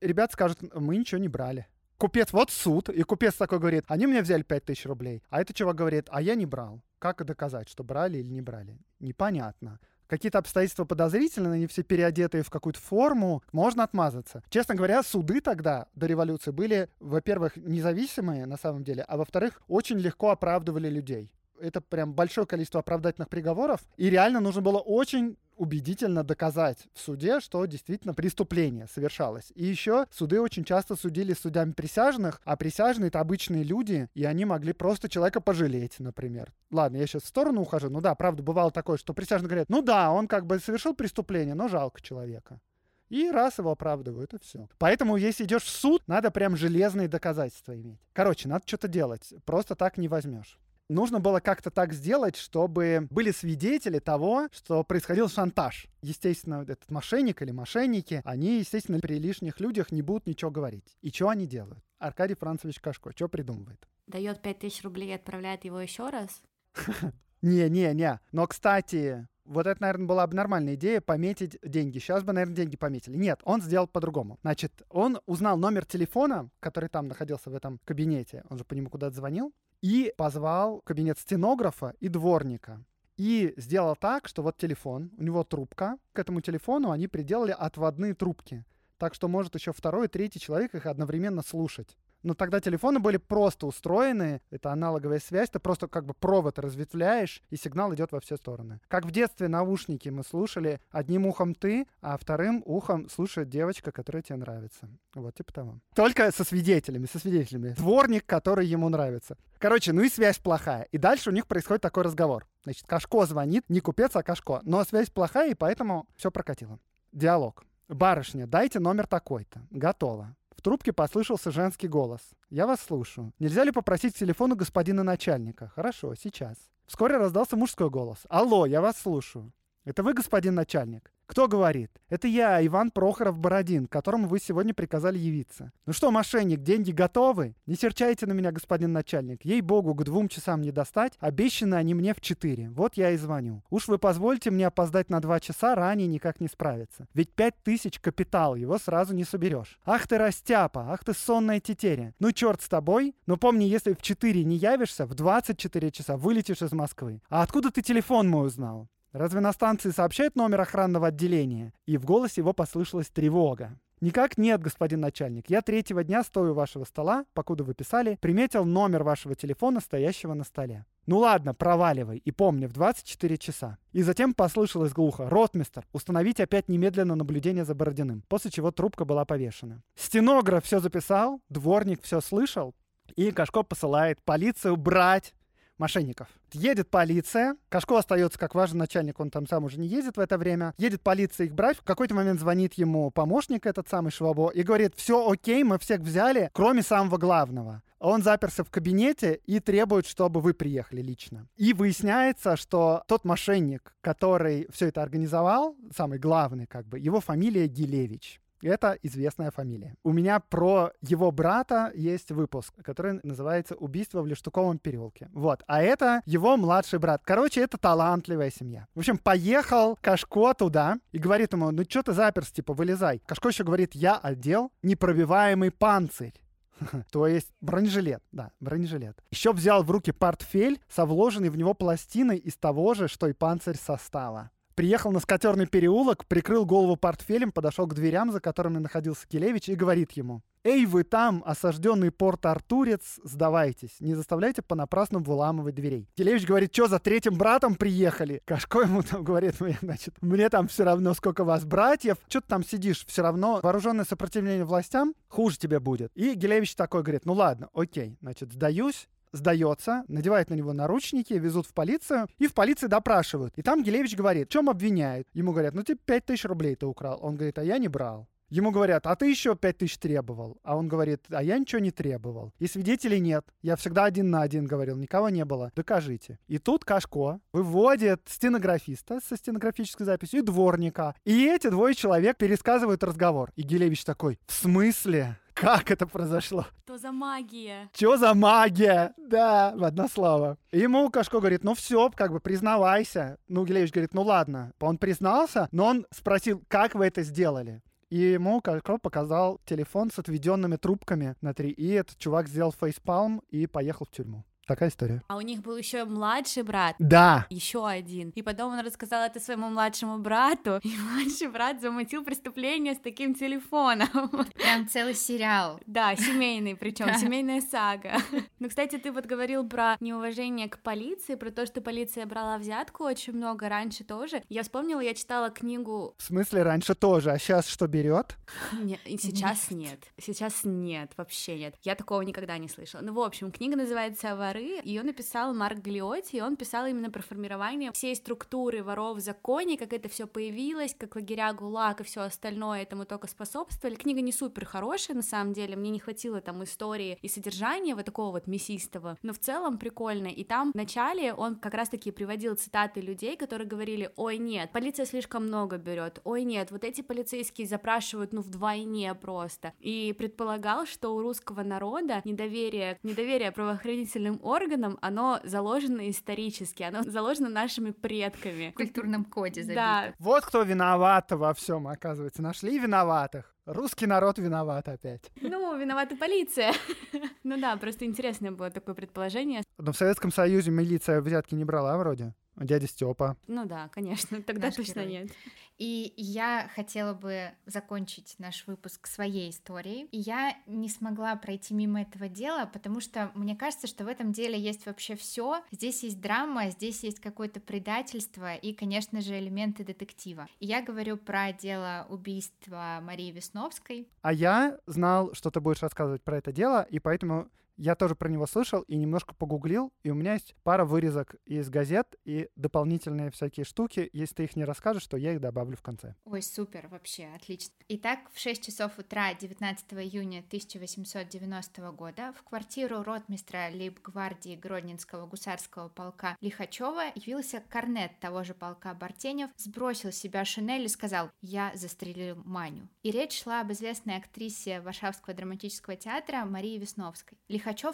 ребят скажут, мы ничего не брали. Купец, вот суд, и купец такой говорит, они мне взяли 5000 рублей. А этот чувак говорит, а я не брал. Как доказать, что брали или не брали? Непонятно какие-то обстоятельства подозрительные, они все переодетые в какую-то форму, можно отмазаться. Честно говоря, суды тогда, до революции, были, во-первых, независимые на самом деле, а во-вторых, очень легко оправдывали людей это прям большое количество оправдательных приговоров, и реально нужно было очень убедительно доказать в суде, что действительно преступление совершалось. И еще суды очень часто судили судьями присяжных, а присяжные — это обычные люди, и они могли просто человека пожалеть, например. Ладно, я сейчас в сторону ухожу. Ну да, правда, бывало такое, что присяжные говорят, ну да, он как бы совершил преступление, но жалко человека. И раз его оправдывают, и все. Поэтому, если идешь в суд, надо прям железные доказательства иметь. Короче, надо что-то делать. Просто так не возьмешь нужно было как-то так сделать, чтобы были свидетели того, что происходил шантаж. Естественно, этот мошенник или мошенники, они, естественно, при лишних людях не будут ничего говорить. И что они делают? Аркадий Францевич Кашко, что придумывает? Дает 5000 рублей и отправляет его еще раз? Не-не-не. Но, кстати, вот это, наверное, была бы нормальная идея пометить деньги. Сейчас бы, наверное, деньги пометили. Нет, он сделал по-другому. Значит, он узнал номер телефона, который там находился в этом кабинете. Он же по нему куда-то звонил и позвал в кабинет стенографа и дворника. И сделал так, что вот телефон, у него трубка, к этому телефону они приделали отводные трубки. Так что может еще второй, третий человек их одновременно слушать. Но тогда телефоны были просто устроены, это аналоговая связь, ты просто как бы провод разветвляешь, и сигнал идет во все стороны. Как в детстве наушники мы слушали одним ухом ты, а вторым ухом слушает девочка, которая тебе нравится. Вот типа того. Только со свидетелями, со свидетелями. Дворник, который ему нравится. Короче, ну и связь плохая. И дальше у них происходит такой разговор. Значит, Кашко звонит, не купец, а Кашко. Но связь плохая, и поэтому все прокатило. Диалог. Барышня, дайте номер такой-то. Готово. В трубке послышался женский голос. «Я вас слушаю. Нельзя ли попросить к телефону господина начальника?» «Хорошо, сейчас». Вскоре раздался мужской голос. «Алло, я вас слушаю». «Это вы, господин начальник?» Кто говорит? Это я, Иван Прохоров-Бородин, которому вы сегодня приказали явиться. Ну что, мошенник, деньги готовы? Не серчайте на меня, господин начальник. Ей-богу, к двум часам не достать. Обещаны они мне в четыре. Вот я и звоню. Уж вы позвольте мне опоздать на два часа, ранее никак не справиться. Ведь пять тысяч капитал, его сразу не соберешь. Ах ты растяпа, ах ты сонная тетеря. Ну черт с тобой. Но помни, если в четыре не явишься, в 24 часа вылетишь из Москвы. А откуда ты телефон мой узнал? Разве на станции сообщают номер охранного отделения? И в голосе его послышалась тревога. Никак нет, господин начальник. Я третьего дня стою у вашего стола, покуда вы писали, приметил номер вашего телефона, стоящего на столе. Ну ладно, проваливай. И помни, в 24 часа. И затем послышалось глухо. Ротмистер, установить опять немедленно наблюдение за Бородиным. После чего трубка была повешена. Стенограф все записал, дворник все слышал. И Кашко посылает полицию брать мошенников. Едет полиция, Кашко остается как важный начальник, он там сам уже не ездит в это время. Едет полиция их брать, в какой-то момент звонит ему помощник, этот самый Швабо, и говорит, все окей, мы всех взяли, кроме самого главного. Он заперся в кабинете и требует, чтобы вы приехали лично. И выясняется, что тот мошенник, который все это организовал, самый главный, как бы, его фамилия Гилевич. Это известная фамилия. У меня про его брата есть выпуск, который называется «Убийство в Лештуковом переулке». Вот. А это его младший брат. Короче, это талантливая семья. В общем, поехал Кашко туда и говорит ему, ну что ты заперся, типа, вылезай. Кашко еще говорит, я одел непробиваемый панцирь. То есть бронежилет, да, бронежилет. Еще взял в руки портфель со вложенной в него пластиной из того же, что и панцирь состава приехал на скатерный переулок, прикрыл голову портфелем, подошел к дверям, за которыми находился Келевич, и говорит ему, «Эй, вы там, осажденный порт-артурец, сдавайтесь, не заставляйте понапрасну выламывать дверей». Келевич говорит, что за третьим братом приехали? Кашко ему там говорит, мне, значит, мне там все равно, сколько вас братьев, что ты там сидишь, все равно вооруженное сопротивление властям, хуже тебе будет. И Гелевич такой говорит, ну ладно, окей, значит, сдаюсь, сдается, надевает на него наручники, везут в полицию, и в полиции допрашивают. И там Гелевич говорит, в чем обвиняют? Ему говорят, ну ты 5 тысяч рублей ты украл. Он говорит, а я не брал. Ему говорят, а ты еще 5 тысяч требовал. А он говорит, а я ничего не требовал. И свидетелей нет. Я всегда один на один говорил, никого не было. Докажите. И тут Кашко выводит стенографиста со стенографической записью и дворника. И эти двое человек пересказывают разговор. И Гелевич такой, в смысле? Как это произошло? Что за магия? Что за магия? Да, в одно слово. Ему Кашко говорит, ну все, как бы признавайся. Ну, Гилевич говорит, ну ладно. Он признался, но он спросил, как вы это сделали? и ему Калькро показал телефон с отведенными трубками на три, и этот чувак сделал фейспалм и поехал в тюрьму. Такая история. А у них был еще младший брат. Да. Еще один. И потом он рассказал это своему младшему брату, и младший брат замутил преступление с таким телефоном. Прям целый сериал. Да, семейный, причем семейная сага. Ну, кстати, ты вот говорил про неуважение к полиции, про то, что полиция брала взятку очень много раньше тоже. Я вспомнила, я читала книгу. В смысле раньше тоже, а сейчас что берет? Нет, сейчас нет. Сейчас нет, вообще нет. Я такого никогда не слышала. Ну, в общем, книга называется «Воры воры. Ее написал Марк Галиотти, и он писал именно про формирование всей структуры воров в законе, как это все появилось, как лагеря ГУЛАГ и все остальное этому только способствовали. Книга не супер хорошая, на самом деле, мне не хватило там истории и содержания вот такого вот мясистого, но в целом прикольно. И там в начале он как раз-таки приводил цитаты людей, которые говорили, ой, нет, полиция слишком много берет, ой, нет, вот эти полицейские запрашивают, ну, вдвойне просто. И предполагал, что у русского народа недоверие, недоверие правоохранительным органам, оно заложено исторически, оно заложено нашими предками. В культурном коде забито. Да. Вот кто виноват во всем, оказывается. Нашли виноватых. Русский народ виноват опять. Ну, виновата полиция. ну да, просто интересное было такое предположение. Но в Советском Союзе милиция взятки не брала вроде. Дядя Степа. Ну да, конечно, тогда Наш точно герой. нет. И я хотела бы закончить наш выпуск своей историей. И я не смогла пройти мимо этого дела, потому что мне кажется, что в этом деле есть вообще все. Здесь есть драма, здесь есть какое-то предательство и, конечно же, элементы детектива. И я говорю про дело убийства Марии Весновской. А я знал, что ты будешь рассказывать про это дело, и поэтому я тоже про него слышал и немножко погуглил, и у меня есть пара вырезок из газет и дополнительные всякие штуки. Если ты их не расскажешь, то я их добавлю в конце. Ой, супер, вообще, отлично. Итак, в 6 часов утра 19 июня 1890 года в квартиру ротмистра лейб-гвардии Гродненского гусарского полка Лихачева явился корнет того же полка Бартенев, сбросил с себя шинель и сказал «Я застрелил Маню». И речь шла об известной актрисе Варшавского драматического театра Марии Весновской.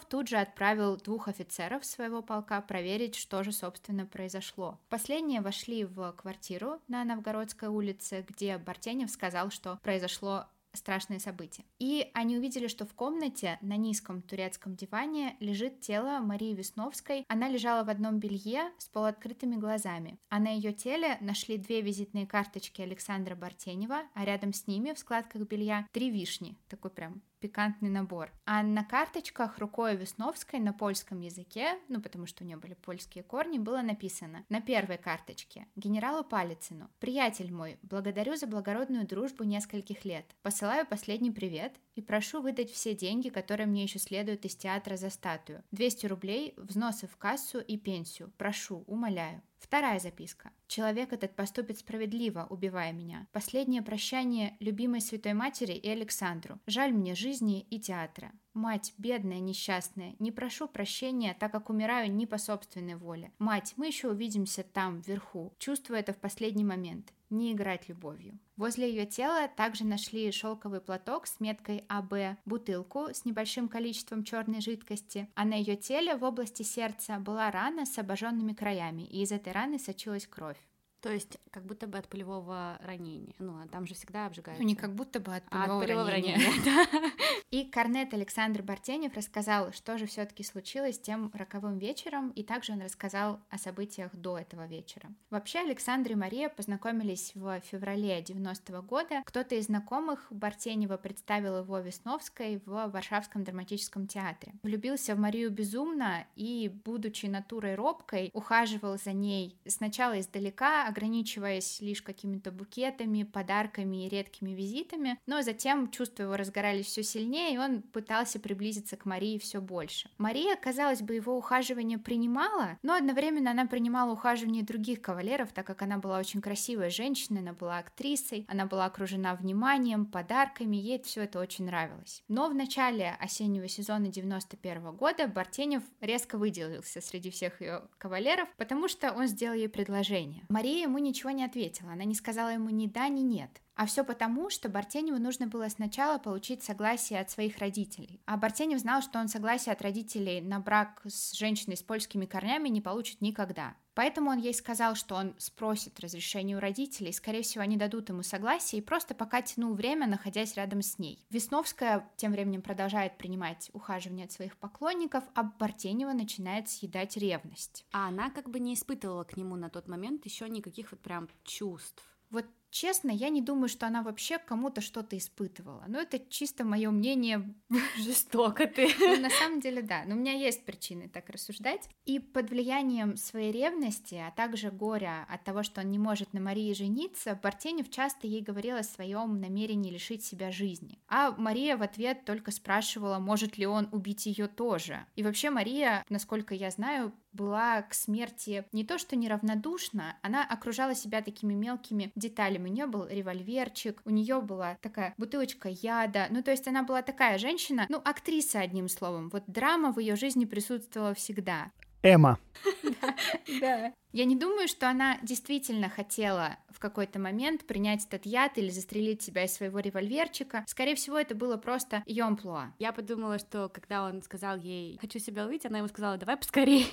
Тут же отправил двух офицеров своего полка проверить, что же, собственно, произошло. Последние вошли в квартиру на Новгородской улице, где Бартенев сказал, что произошло страшное событие. И они увидели, что в комнате на низком турецком диване лежит тело Марии Весновской. Она лежала в одном белье с полуоткрытыми глазами, а на ее теле нашли две визитные карточки Александра Бартенева, а рядом с ними в складках белья три вишни, такой прям пикантный набор. А на карточках рукой Весновской на польском языке, ну потому что у нее были польские корни, было написано на первой карточке генералу Палицыну «Приятель мой, благодарю за благородную дружбу нескольких лет. Посылаю последний привет и прошу выдать все деньги, которые мне еще следуют из театра за статую. 200 рублей, взносы в кассу и пенсию. Прошу, умоляю. Вторая записка. Человек этот поступит справедливо, убивая меня. Последнее прощание любимой Святой Матери и Александру. Жаль мне жизни и театра. Мать, бедная, несчастная, не прошу прощения, так как умираю не по собственной воле. Мать, мы еще увидимся там, вверху. Чувствую это в последний момент. Не играть любовью. Возле ее тела также нашли шелковый платок с меткой АБ, бутылку с небольшим количеством черной жидкости, а на ее теле в области сердца была рана с обожженными краями, и из этой раны сочилась кровь. То есть как будто бы от пулевого ранения. Ну, а там же всегда обжигают. Ну, не как будто бы от А, пулевого от пулевого ранения. ранения, да. И корнет Александр Бартенев рассказал, что же все-таки случилось тем роковым вечером, и также он рассказал о событиях до этого вечера. Вообще Александр и Мария познакомились в феврале 90 года. Кто-то из знакомых Бартенева представил его Весновской в Варшавском драматическом театре. Влюбился в Марию безумно и, будучи натурой робкой, ухаживал за ней сначала издалека, ограничиваясь лишь какими-то букетами, подарками и редкими визитами, но затем чувства его разгорались все сильнее, и он пытался приблизиться к Марии все больше. Мария, казалось бы, его ухаживание принимала, но одновременно она принимала ухаживание других кавалеров, так как она была очень красивая женщина, она была актрисой, она была окружена вниманием, подарками, ей все это очень нравилось. Но в начале осеннего сезона 91 года Бартенев резко выделился среди всех ее кавалеров, потому что он сделал ей предложение. Мария ему ничего не ответила, она не сказала ему ни да, ни нет. А все потому, что Бартеневу нужно было сначала получить согласие от своих родителей. А Бартенев знал, что он согласие от родителей на брак с женщиной с польскими корнями не получит никогда. Поэтому он ей сказал, что он спросит разрешение у родителей, скорее всего, они дадут ему согласие, и просто пока тянул время, находясь рядом с ней. Весновская тем временем продолжает принимать ухаживание от своих поклонников, а Бартенева начинает съедать ревность. А она как бы не испытывала к нему на тот момент еще никаких вот прям чувств. Вот честно, я не думаю, что она вообще кому-то что-то испытывала. Но это чисто мое мнение. Жестоко ты. Ну, на самом деле, да. Но у меня есть причины так рассуждать. И под влиянием своей ревности, а также горя от того, что он не может на Марии жениться, Бартенев часто ей говорил о своем намерении лишить себя жизни. А Мария в ответ только спрашивала, может ли он убить ее тоже. И вообще Мария, насколько я знаю, была к смерти не то что неравнодушна, она окружала себя такими мелкими деталями. У нее был револьверчик, у нее была такая бутылочка яда. Ну, то есть она была такая женщина, ну, актриса, одним словом. Вот драма в ее жизни присутствовала всегда. Эма. Да. Я не думаю, что она действительно хотела в какой-то момент принять этот яд или застрелить себя из своего револьверчика. Скорее всего, это было просто ее амплуа. Я подумала, что когда он сказал ей «хочу себя убить», она ему сказала «давай поскорее».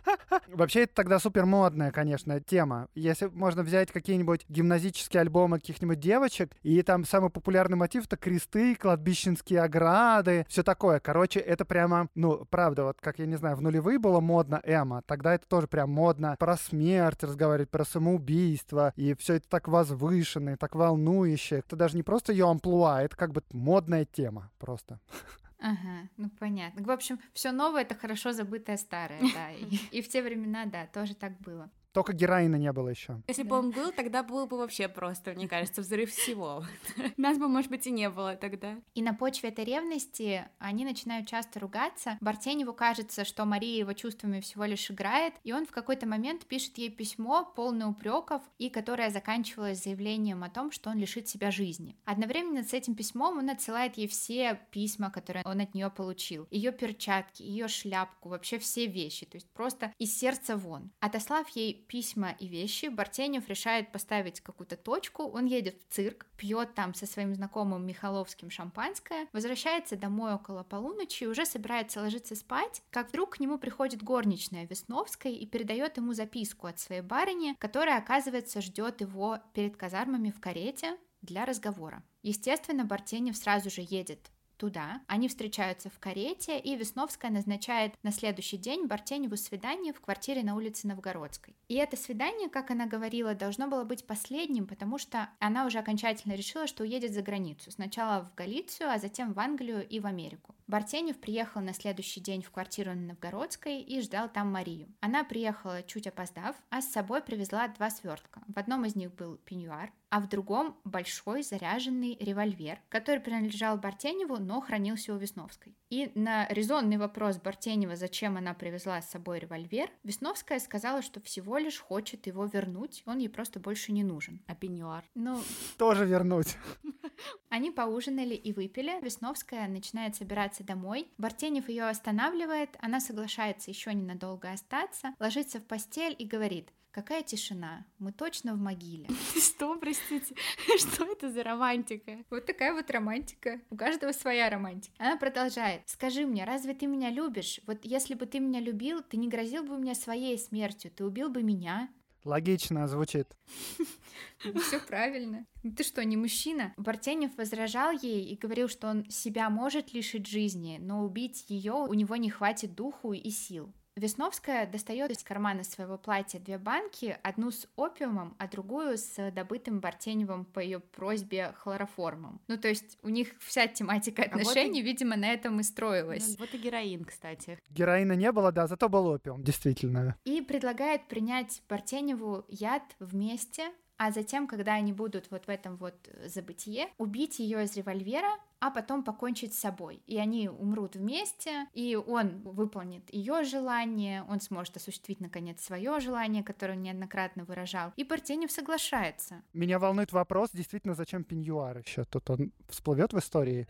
Вообще, это тогда супер модная, конечно, тема. Если можно взять какие-нибудь гимназические альбомы каких-нибудь девочек, и там самый популярный мотив — это кресты, кладбищенские ограды, все такое. Короче, это прямо, ну, правда, вот как, я не знаю, в нулевые было модно Эма, тогда это тоже прям модно про смерть разговаривать, про самоубийство, и все это так возвышенно, и так волнующе. Это даже не просто ее амплуа, это как бы модная тема просто. Ага, ну понятно. В общем, все новое это хорошо забытое старое, да. И, и в те времена, да, тоже так было. Только героина не было еще. Если бы он был, тогда был бы вообще просто, мне кажется, взрыв всего. Нас бы, может быть, и не было тогда. И на почве этой ревности они начинают часто ругаться. Бартеневу кажется, что Мария его чувствами всего лишь играет, и он в какой-то момент пишет ей письмо, полное упреков, и которое заканчивалось заявлением о том, что он лишит себя жизни. Одновременно с этим письмом он отсылает ей все письма, которые он от нее получил. Ее перчатки, ее шляпку, вообще все вещи, то есть просто из сердца вон. Отослав ей письма и вещи, Бартенев решает поставить какую-то точку, он едет в цирк, пьет там со своим знакомым Михаловским шампанское, возвращается домой около полуночи и уже собирается ложиться спать, как вдруг к нему приходит горничная Весновская и передает ему записку от своей барыни, которая, оказывается, ждет его перед казармами в карете для разговора. Естественно, Бартенев сразу же едет туда. Они встречаются в карете, и Весновская назначает на следующий день Бартеневу свидание в квартире на улице Новгородской. И это свидание, как она говорила, должно было быть последним, потому что она уже окончательно решила, что уедет за границу. Сначала в Галицию, а затем в Англию и в Америку. Бартенев приехал на следующий день в квартиру на Новгородской и ждал там Марию. Она приехала чуть опоздав, а с собой привезла два свертка. В одном из них был пеньюар, а в другом большой заряженный револьвер, который принадлежал Бартеневу, но хранился у Весновской. И на резонный вопрос Бартенева, зачем она привезла с собой револьвер, Весновская сказала, что всего лишь хочет его вернуть, он ей просто больше не нужен. А пеньюар? Ну... Тоже вернуть. Они поужинали и выпили. Весновская начинает собираться домой. Бартенев ее останавливает, она соглашается еще ненадолго остаться, ложится в постель и говорит, Какая тишина. Мы точно в могиле. Что, простите? Что это за романтика? Вот такая вот романтика. У каждого своя романтика. Она продолжает. Скажи мне, разве ты меня любишь? Вот если бы ты меня любил, ты не грозил бы мне своей смертью, ты убил бы меня. Логично звучит. Все правильно. Ты что, не мужчина? Бартенев возражал ей и говорил, что он себя может лишить жизни, но убить ее у него не хватит духу и сил. Весновская достает из кармана своего платья две банки, одну с опиумом, а другую с добытым Бартеневым по ее просьбе хлороформом. Ну, то есть у них вся тематика отношений, а вот и... видимо, на этом и строилась. Ну, вот и героин, кстати. Героина не было, да, зато был опиум, действительно. И предлагает принять Бартеневу яд вместе, а затем, когда они будут вот в этом вот забытие, убить ее из револьвера, а потом покончить с собой. И они умрут вместе, и он выполнит ее желание, он сможет осуществить, наконец, свое желание, которое он неоднократно выражал. И Бартенев соглашается. Меня волнует вопрос, действительно, зачем пеньюар еще? Тут он всплывет в истории?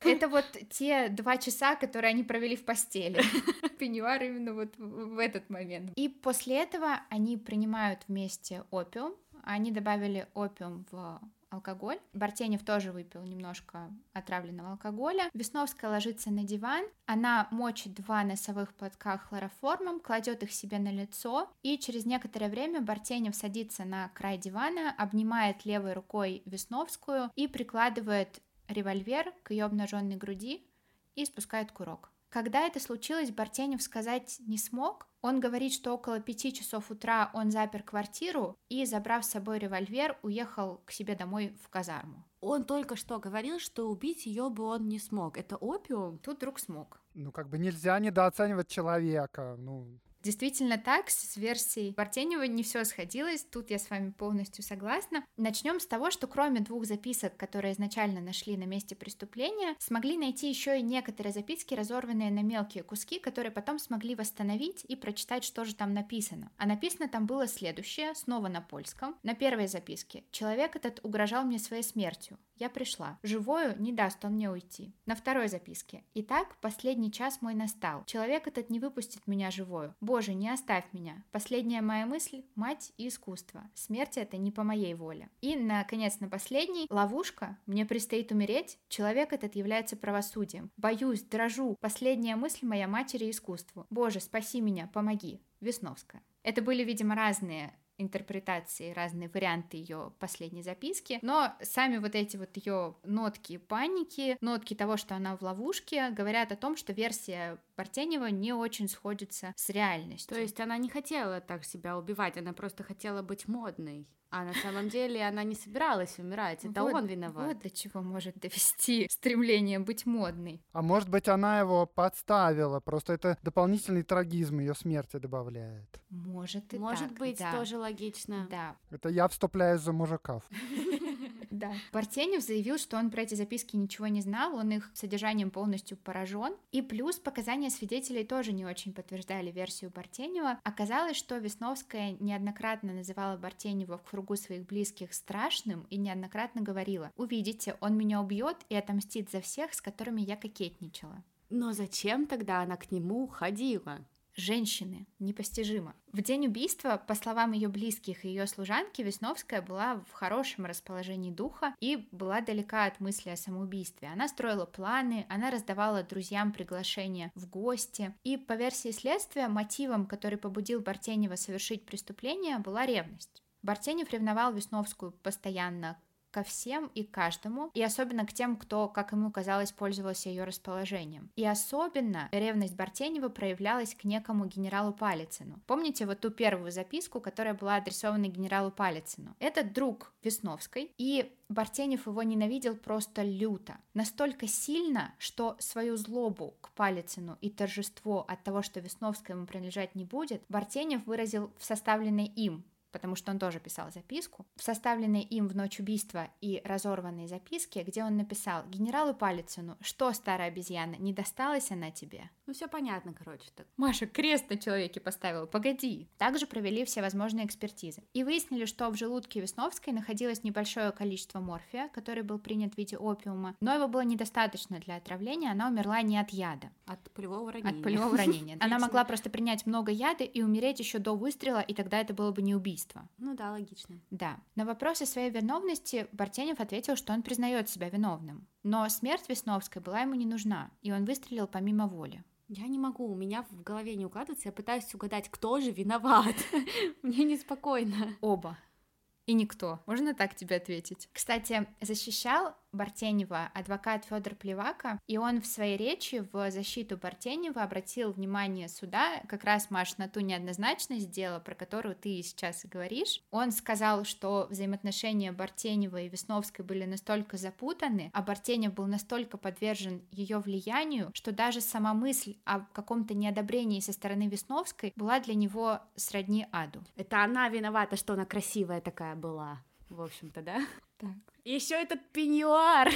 Это вот те два часа, которые они провели в постели. Пеньюар именно вот в этот момент. И после этого они принимают вместе опиум, они добавили опиум в алкоголь. Бартенев тоже выпил немножко отравленного алкоголя. Весновская ложится на диван, она мочит два носовых платка хлороформом, кладет их себе на лицо, и через некоторое время Бартенев садится на край дивана, обнимает левой рукой Весновскую и прикладывает револьвер к ее обнаженной груди и спускает курок. Когда это случилось, Бартенев сказать не смог. Он говорит, что около пяти часов утра он запер квартиру и, забрав с собой револьвер, уехал к себе домой в казарму. Он только что говорил, что убить ее бы он не смог. Это опиум? Тут вдруг смог. Ну, как бы нельзя недооценивать человека. Ну, Действительно так, с версией Бартенева не все сходилось, тут я с вами полностью согласна. Начнем с того, что кроме двух записок, которые изначально нашли на месте преступления, смогли найти еще и некоторые записки, разорванные на мелкие куски, которые потом смогли восстановить и прочитать, что же там написано. А написано там было следующее, снова на польском. На первой записке. Человек этот угрожал мне своей смертью. Я пришла. Живою не даст он мне уйти. На второй записке. Итак, последний час мой настал. Человек этот не выпустит меня живою. Боже, не оставь меня. Последняя моя мысль – мать и искусство. Смерть это не по моей воле. И, наконец, на последний – ловушка. Мне предстоит умереть. Человек этот является правосудием. Боюсь, дрожу. Последняя мысль моя матери искусству. Боже, спаси меня, помоги. Весновская. Это были, видимо, разные интерпретации, разные варианты ее последней записки, но сами вот эти вот ее нотки паники, нотки того, что она в ловушке, говорят о том, что версия Бартенева не очень сходится с реальностью. То есть она не хотела так себя убивать, она просто хотела быть модной. А на самом деле она не собиралась умирать, это вот, он виноват. Вот до чего может довести стремление быть модной. А может быть, она его подставила, просто это дополнительный трагизм ее смерти добавляет. Может и Может так, быть, да. тоже логично. Да, Это я вступляюсь за мужиков. да. Бартенев заявил, что он про эти записки ничего не знал, он их содержанием полностью поражен. И плюс показания свидетелей тоже не очень подтверждали версию Бартенева. Оказалось, что Весновская неоднократно называла Бартенева в кругу своих близких страшным и неоднократно говорила «Увидите, он меня убьет и отомстит за всех, с которыми я кокетничала». Но зачем тогда она к нему ходила? Женщины. Непостижимо. В день убийства, по словам ее близких и ее служанки, Весновская была в хорошем расположении духа и была далека от мысли о самоубийстве. Она строила планы, она раздавала друзьям приглашения в гости. И по версии следствия, мотивом, который побудил Бартенева совершить преступление, была ревность. Бартенев ревновал Весновскую постоянно ко всем и каждому, и особенно к тем, кто, как ему казалось, пользовался ее расположением. И особенно ревность Бартенева проявлялась к некому генералу Палицыну. Помните вот ту первую записку, которая была адресована генералу Палицыну? Это друг Весновской, и Бартенев его ненавидел просто люто. Настолько сильно, что свою злобу к Палицыну и торжество от того, что Весновская ему принадлежать не будет, Бартенев выразил в составленной им потому что он тоже писал записку, в составленной им в ночь убийства и разорванной записке, где он написал «Генералу Палицыну, что, старая обезьяна, не досталась она тебе?» Ну все понятно, короче, так. Маша крест на человеке поставила, погоди. Также провели все возможные экспертизы и выяснили, что в желудке Весновской находилось небольшое количество морфия, который был принят в виде опиума, но его было недостаточно для отравления, она умерла не от яда. От пулевого ранения. От пулевого ранения. Она могла просто принять много яда и умереть еще до выстрела, и тогда это было бы не убийство. Ну да, логично. Да. На вопросы своей виновности Бартенев ответил, что он признает себя виновным. Но смерть Весновской была ему не нужна, и он выстрелил помимо воли. Я не могу, у меня в голове не укладывается, я пытаюсь угадать, кто же виноват. Мне неспокойно. Оба. И никто. Можно так тебе ответить? Кстати, защищал Бартенева адвокат Федор Плевака, и он в своей речи в защиту Бартенева обратил внимание суда как раз, Маш, на ту неоднозначность дела, про которую ты сейчас и говоришь. Он сказал, что взаимоотношения Бартенева и Весновской были настолько запутаны, а Бартенев был настолько подвержен ее влиянию, что даже сама мысль о каком-то неодобрении со стороны Весновской была для него сродни аду. Это она виновата, что она красивая такая была. В общем-то, да? Так. Еще этот пеньюар.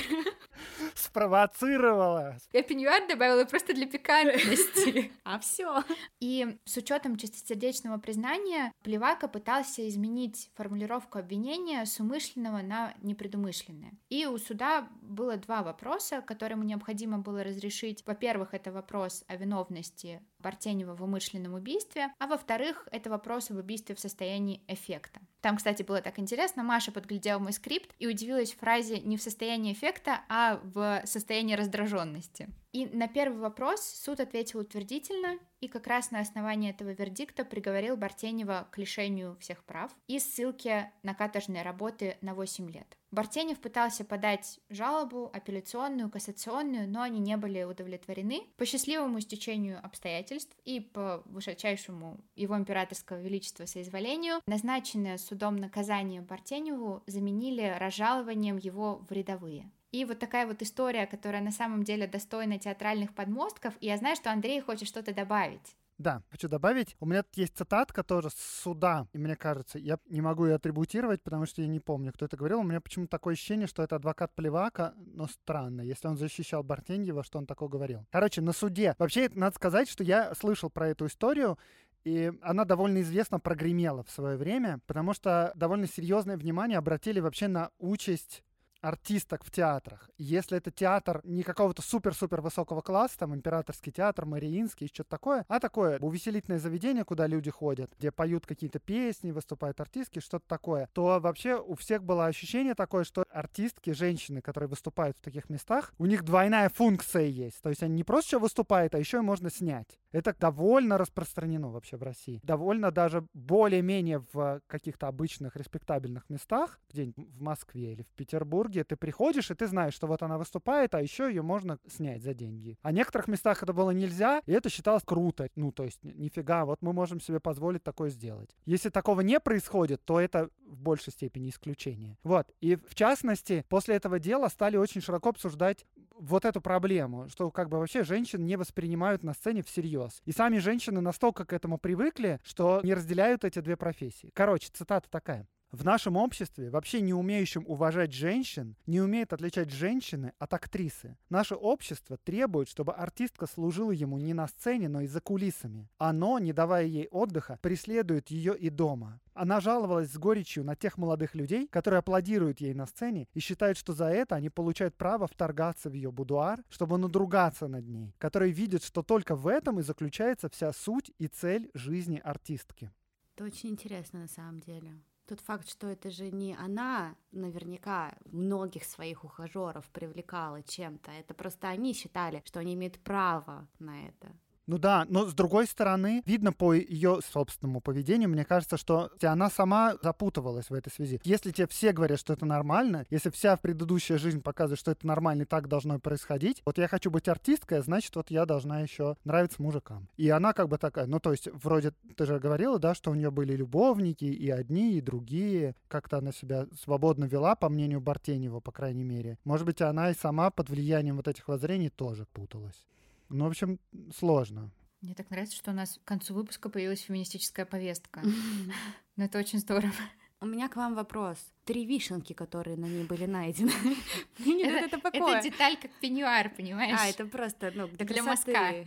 Спровоцировала. Я пеньюар добавила просто для пикантности. А все. И с учетом чистосердечного признания, Плевака пытался изменить формулировку обвинения с умышленного на непредумышленное. И у суда было два вопроса, которые ему необходимо было разрешить. Во-первых, это вопрос о виновности Бартенева в умышленном убийстве, а во-вторых, это вопрос об убийстве в состоянии эффекта. Там, кстати, было так интересно, Маша подглядела мой скрипт и удивилась фразе не в состоянии эффекта, а в состоянии раздраженности. И на первый вопрос суд ответил утвердительно, и как раз на основании этого вердикта приговорил Бартенева к лишению всех прав и ссылке на каторжные работы на 8 лет. Бартенев пытался подать жалобу, апелляционную, кассационную, но они не были удовлетворены. По счастливому стечению обстоятельств и по высочайшему его императорского величества соизволению назначенное судом наказание Бартеневу заменили разжалованием его в рядовые. И вот такая вот история, которая на самом деле достойна театральных подмостков, и я знаю, что Андрей хочет что-то добавить. Да, хочу добавить. У меня тут есть цитатка тоже с суда, и мне кажется, я не могу ее атрибутировать, потому что я не помню, кто это говорил. У меня почему-то такое ощущение, что это адвокат Плевака, но странно, если он защищал Бартеньева, что он такое говорил. Короче, на суде. Вообще, надо сказать, что я слышал про эту историю, и она довольно известно прогремела в свое время, потому что довольно серьезное внимание обратили вообще на участь артисток в театрах. Если это театр не какого-то супер-супер высокого класса, там императорский театр, Мариинский, что-то такое, а такое увеселительное заведение, куда люди ходят, где поют какие-то песни, выступают артистки, что-то такое, то вообще у всех было ощущение такое, что артистки, женщины, которые выступают в таких местах, у них двойная функция есть. То есть они не просто еще выступают, а еще и можно снять. Это довольно распространено вообще в России. Довольно даже более-менее в каких-то обычных респектабельных местах, где-нибудь в Москве или в Петербурге, ты приходишь, и ты знаешь, что вот она выступает, а еще ее можно снять за деньги. А в некоторых местах это было нельзя, и это считалось круто. Ну, то есть, нифига, вот мы можем себе позволить такое сделать. Если такого не происходит, то это в большей степени исключение. Вот. И в частности, после этого дела стали очень широко обсуждать вот эту проблему, что как бы вообще женщин не воспринимают на сцене всерьез. И сами женщины настолько к этому привыкли, что не разделяют эти две профессии. Короче, цитата такая. В нашем обществе, вообще не умеющим уважать женщин, не умеет отличать женщины от актрисы. Наше общество требует, чтобы артистка служила ему не на сцене, но и за кулисами. Оно, не давая ей отдыха, преследует ее и дома. Она жаловалась с горечью на тех молодых людей, которые аплодируют ей на сцене и считают, что за это они получают право вторгаться в ее будуар, чтобы надругаться над ней, которые видят, что только в этом и заключается вся суть и цель жизни артистки. Это очень интересно на самом деле. Тот факт, что это же не она наверняка многих своих ухажеров привлекала чем-то, это просто они считали, что они имеют право на это. Ну да, но с другой стороны, видно по ее собственному поведению, мне кажется, что она сама запутывалась в этой связи. Если тебе все говорят, что это нормально, если вся предыдущая жизнь показывает, что это нормально и так должно происходить, вот я хочу быть артисткой, значит, вот я должна еще нравиться мужикам. И она как бы такая, ну то есть вроде ты же говорила, да, что у нее были любовники и одни, и другие. Как-то она себя свободно вела, по мнению Бартенева, по крайней мере. Может быть, она и сама под влиянием вот этих воззрений тоже путалась. Ну, в общем, сложно. Мне так нравится, что у нас к концу выпуска появилась феминистическая повестка. Но это очень здорово. У меня к вам вопрос. Три вишенки, которые на ней были найдены. это, это деталь как пеньюар, понимаешь? А, это просто ну, для, для мазка.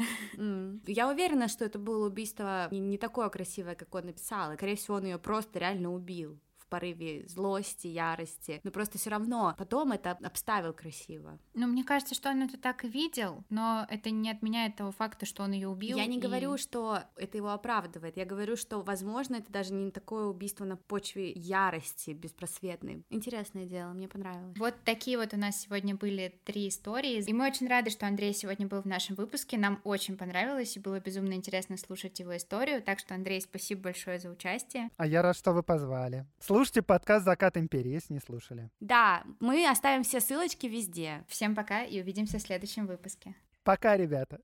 Я уверена, что это было убийство не, не такое красивое, как он написал. И, скорее всего, он ее просто реально убил порыве злости, ярости, но просто все равно потом это обставил красиво. Ну, мне кажется, что он это так и видел, но это не отменяет того факта, что он ее убил. Я не и... говорю, что это его оправдывает, я говорю, что, возможно, это даже не такое убийство на почве ярости беспросветной. Интересное дело, мне понравилось. Вот такие вот у нас сегодня были три истории, и мы очень рады, что Андрей сегодня был в нашем выпуске, нам очень понравилось, и было безумно интересно слушать его историю, так что, Андрей, спасибо большое за участие. А я рад, что вы позвали. Слушайте подкаст «Закат империи», если не слушали. Да, мы оставим все ссылочки везде. Всем пока и увидимся в следующем выпуске. Пока, ребята.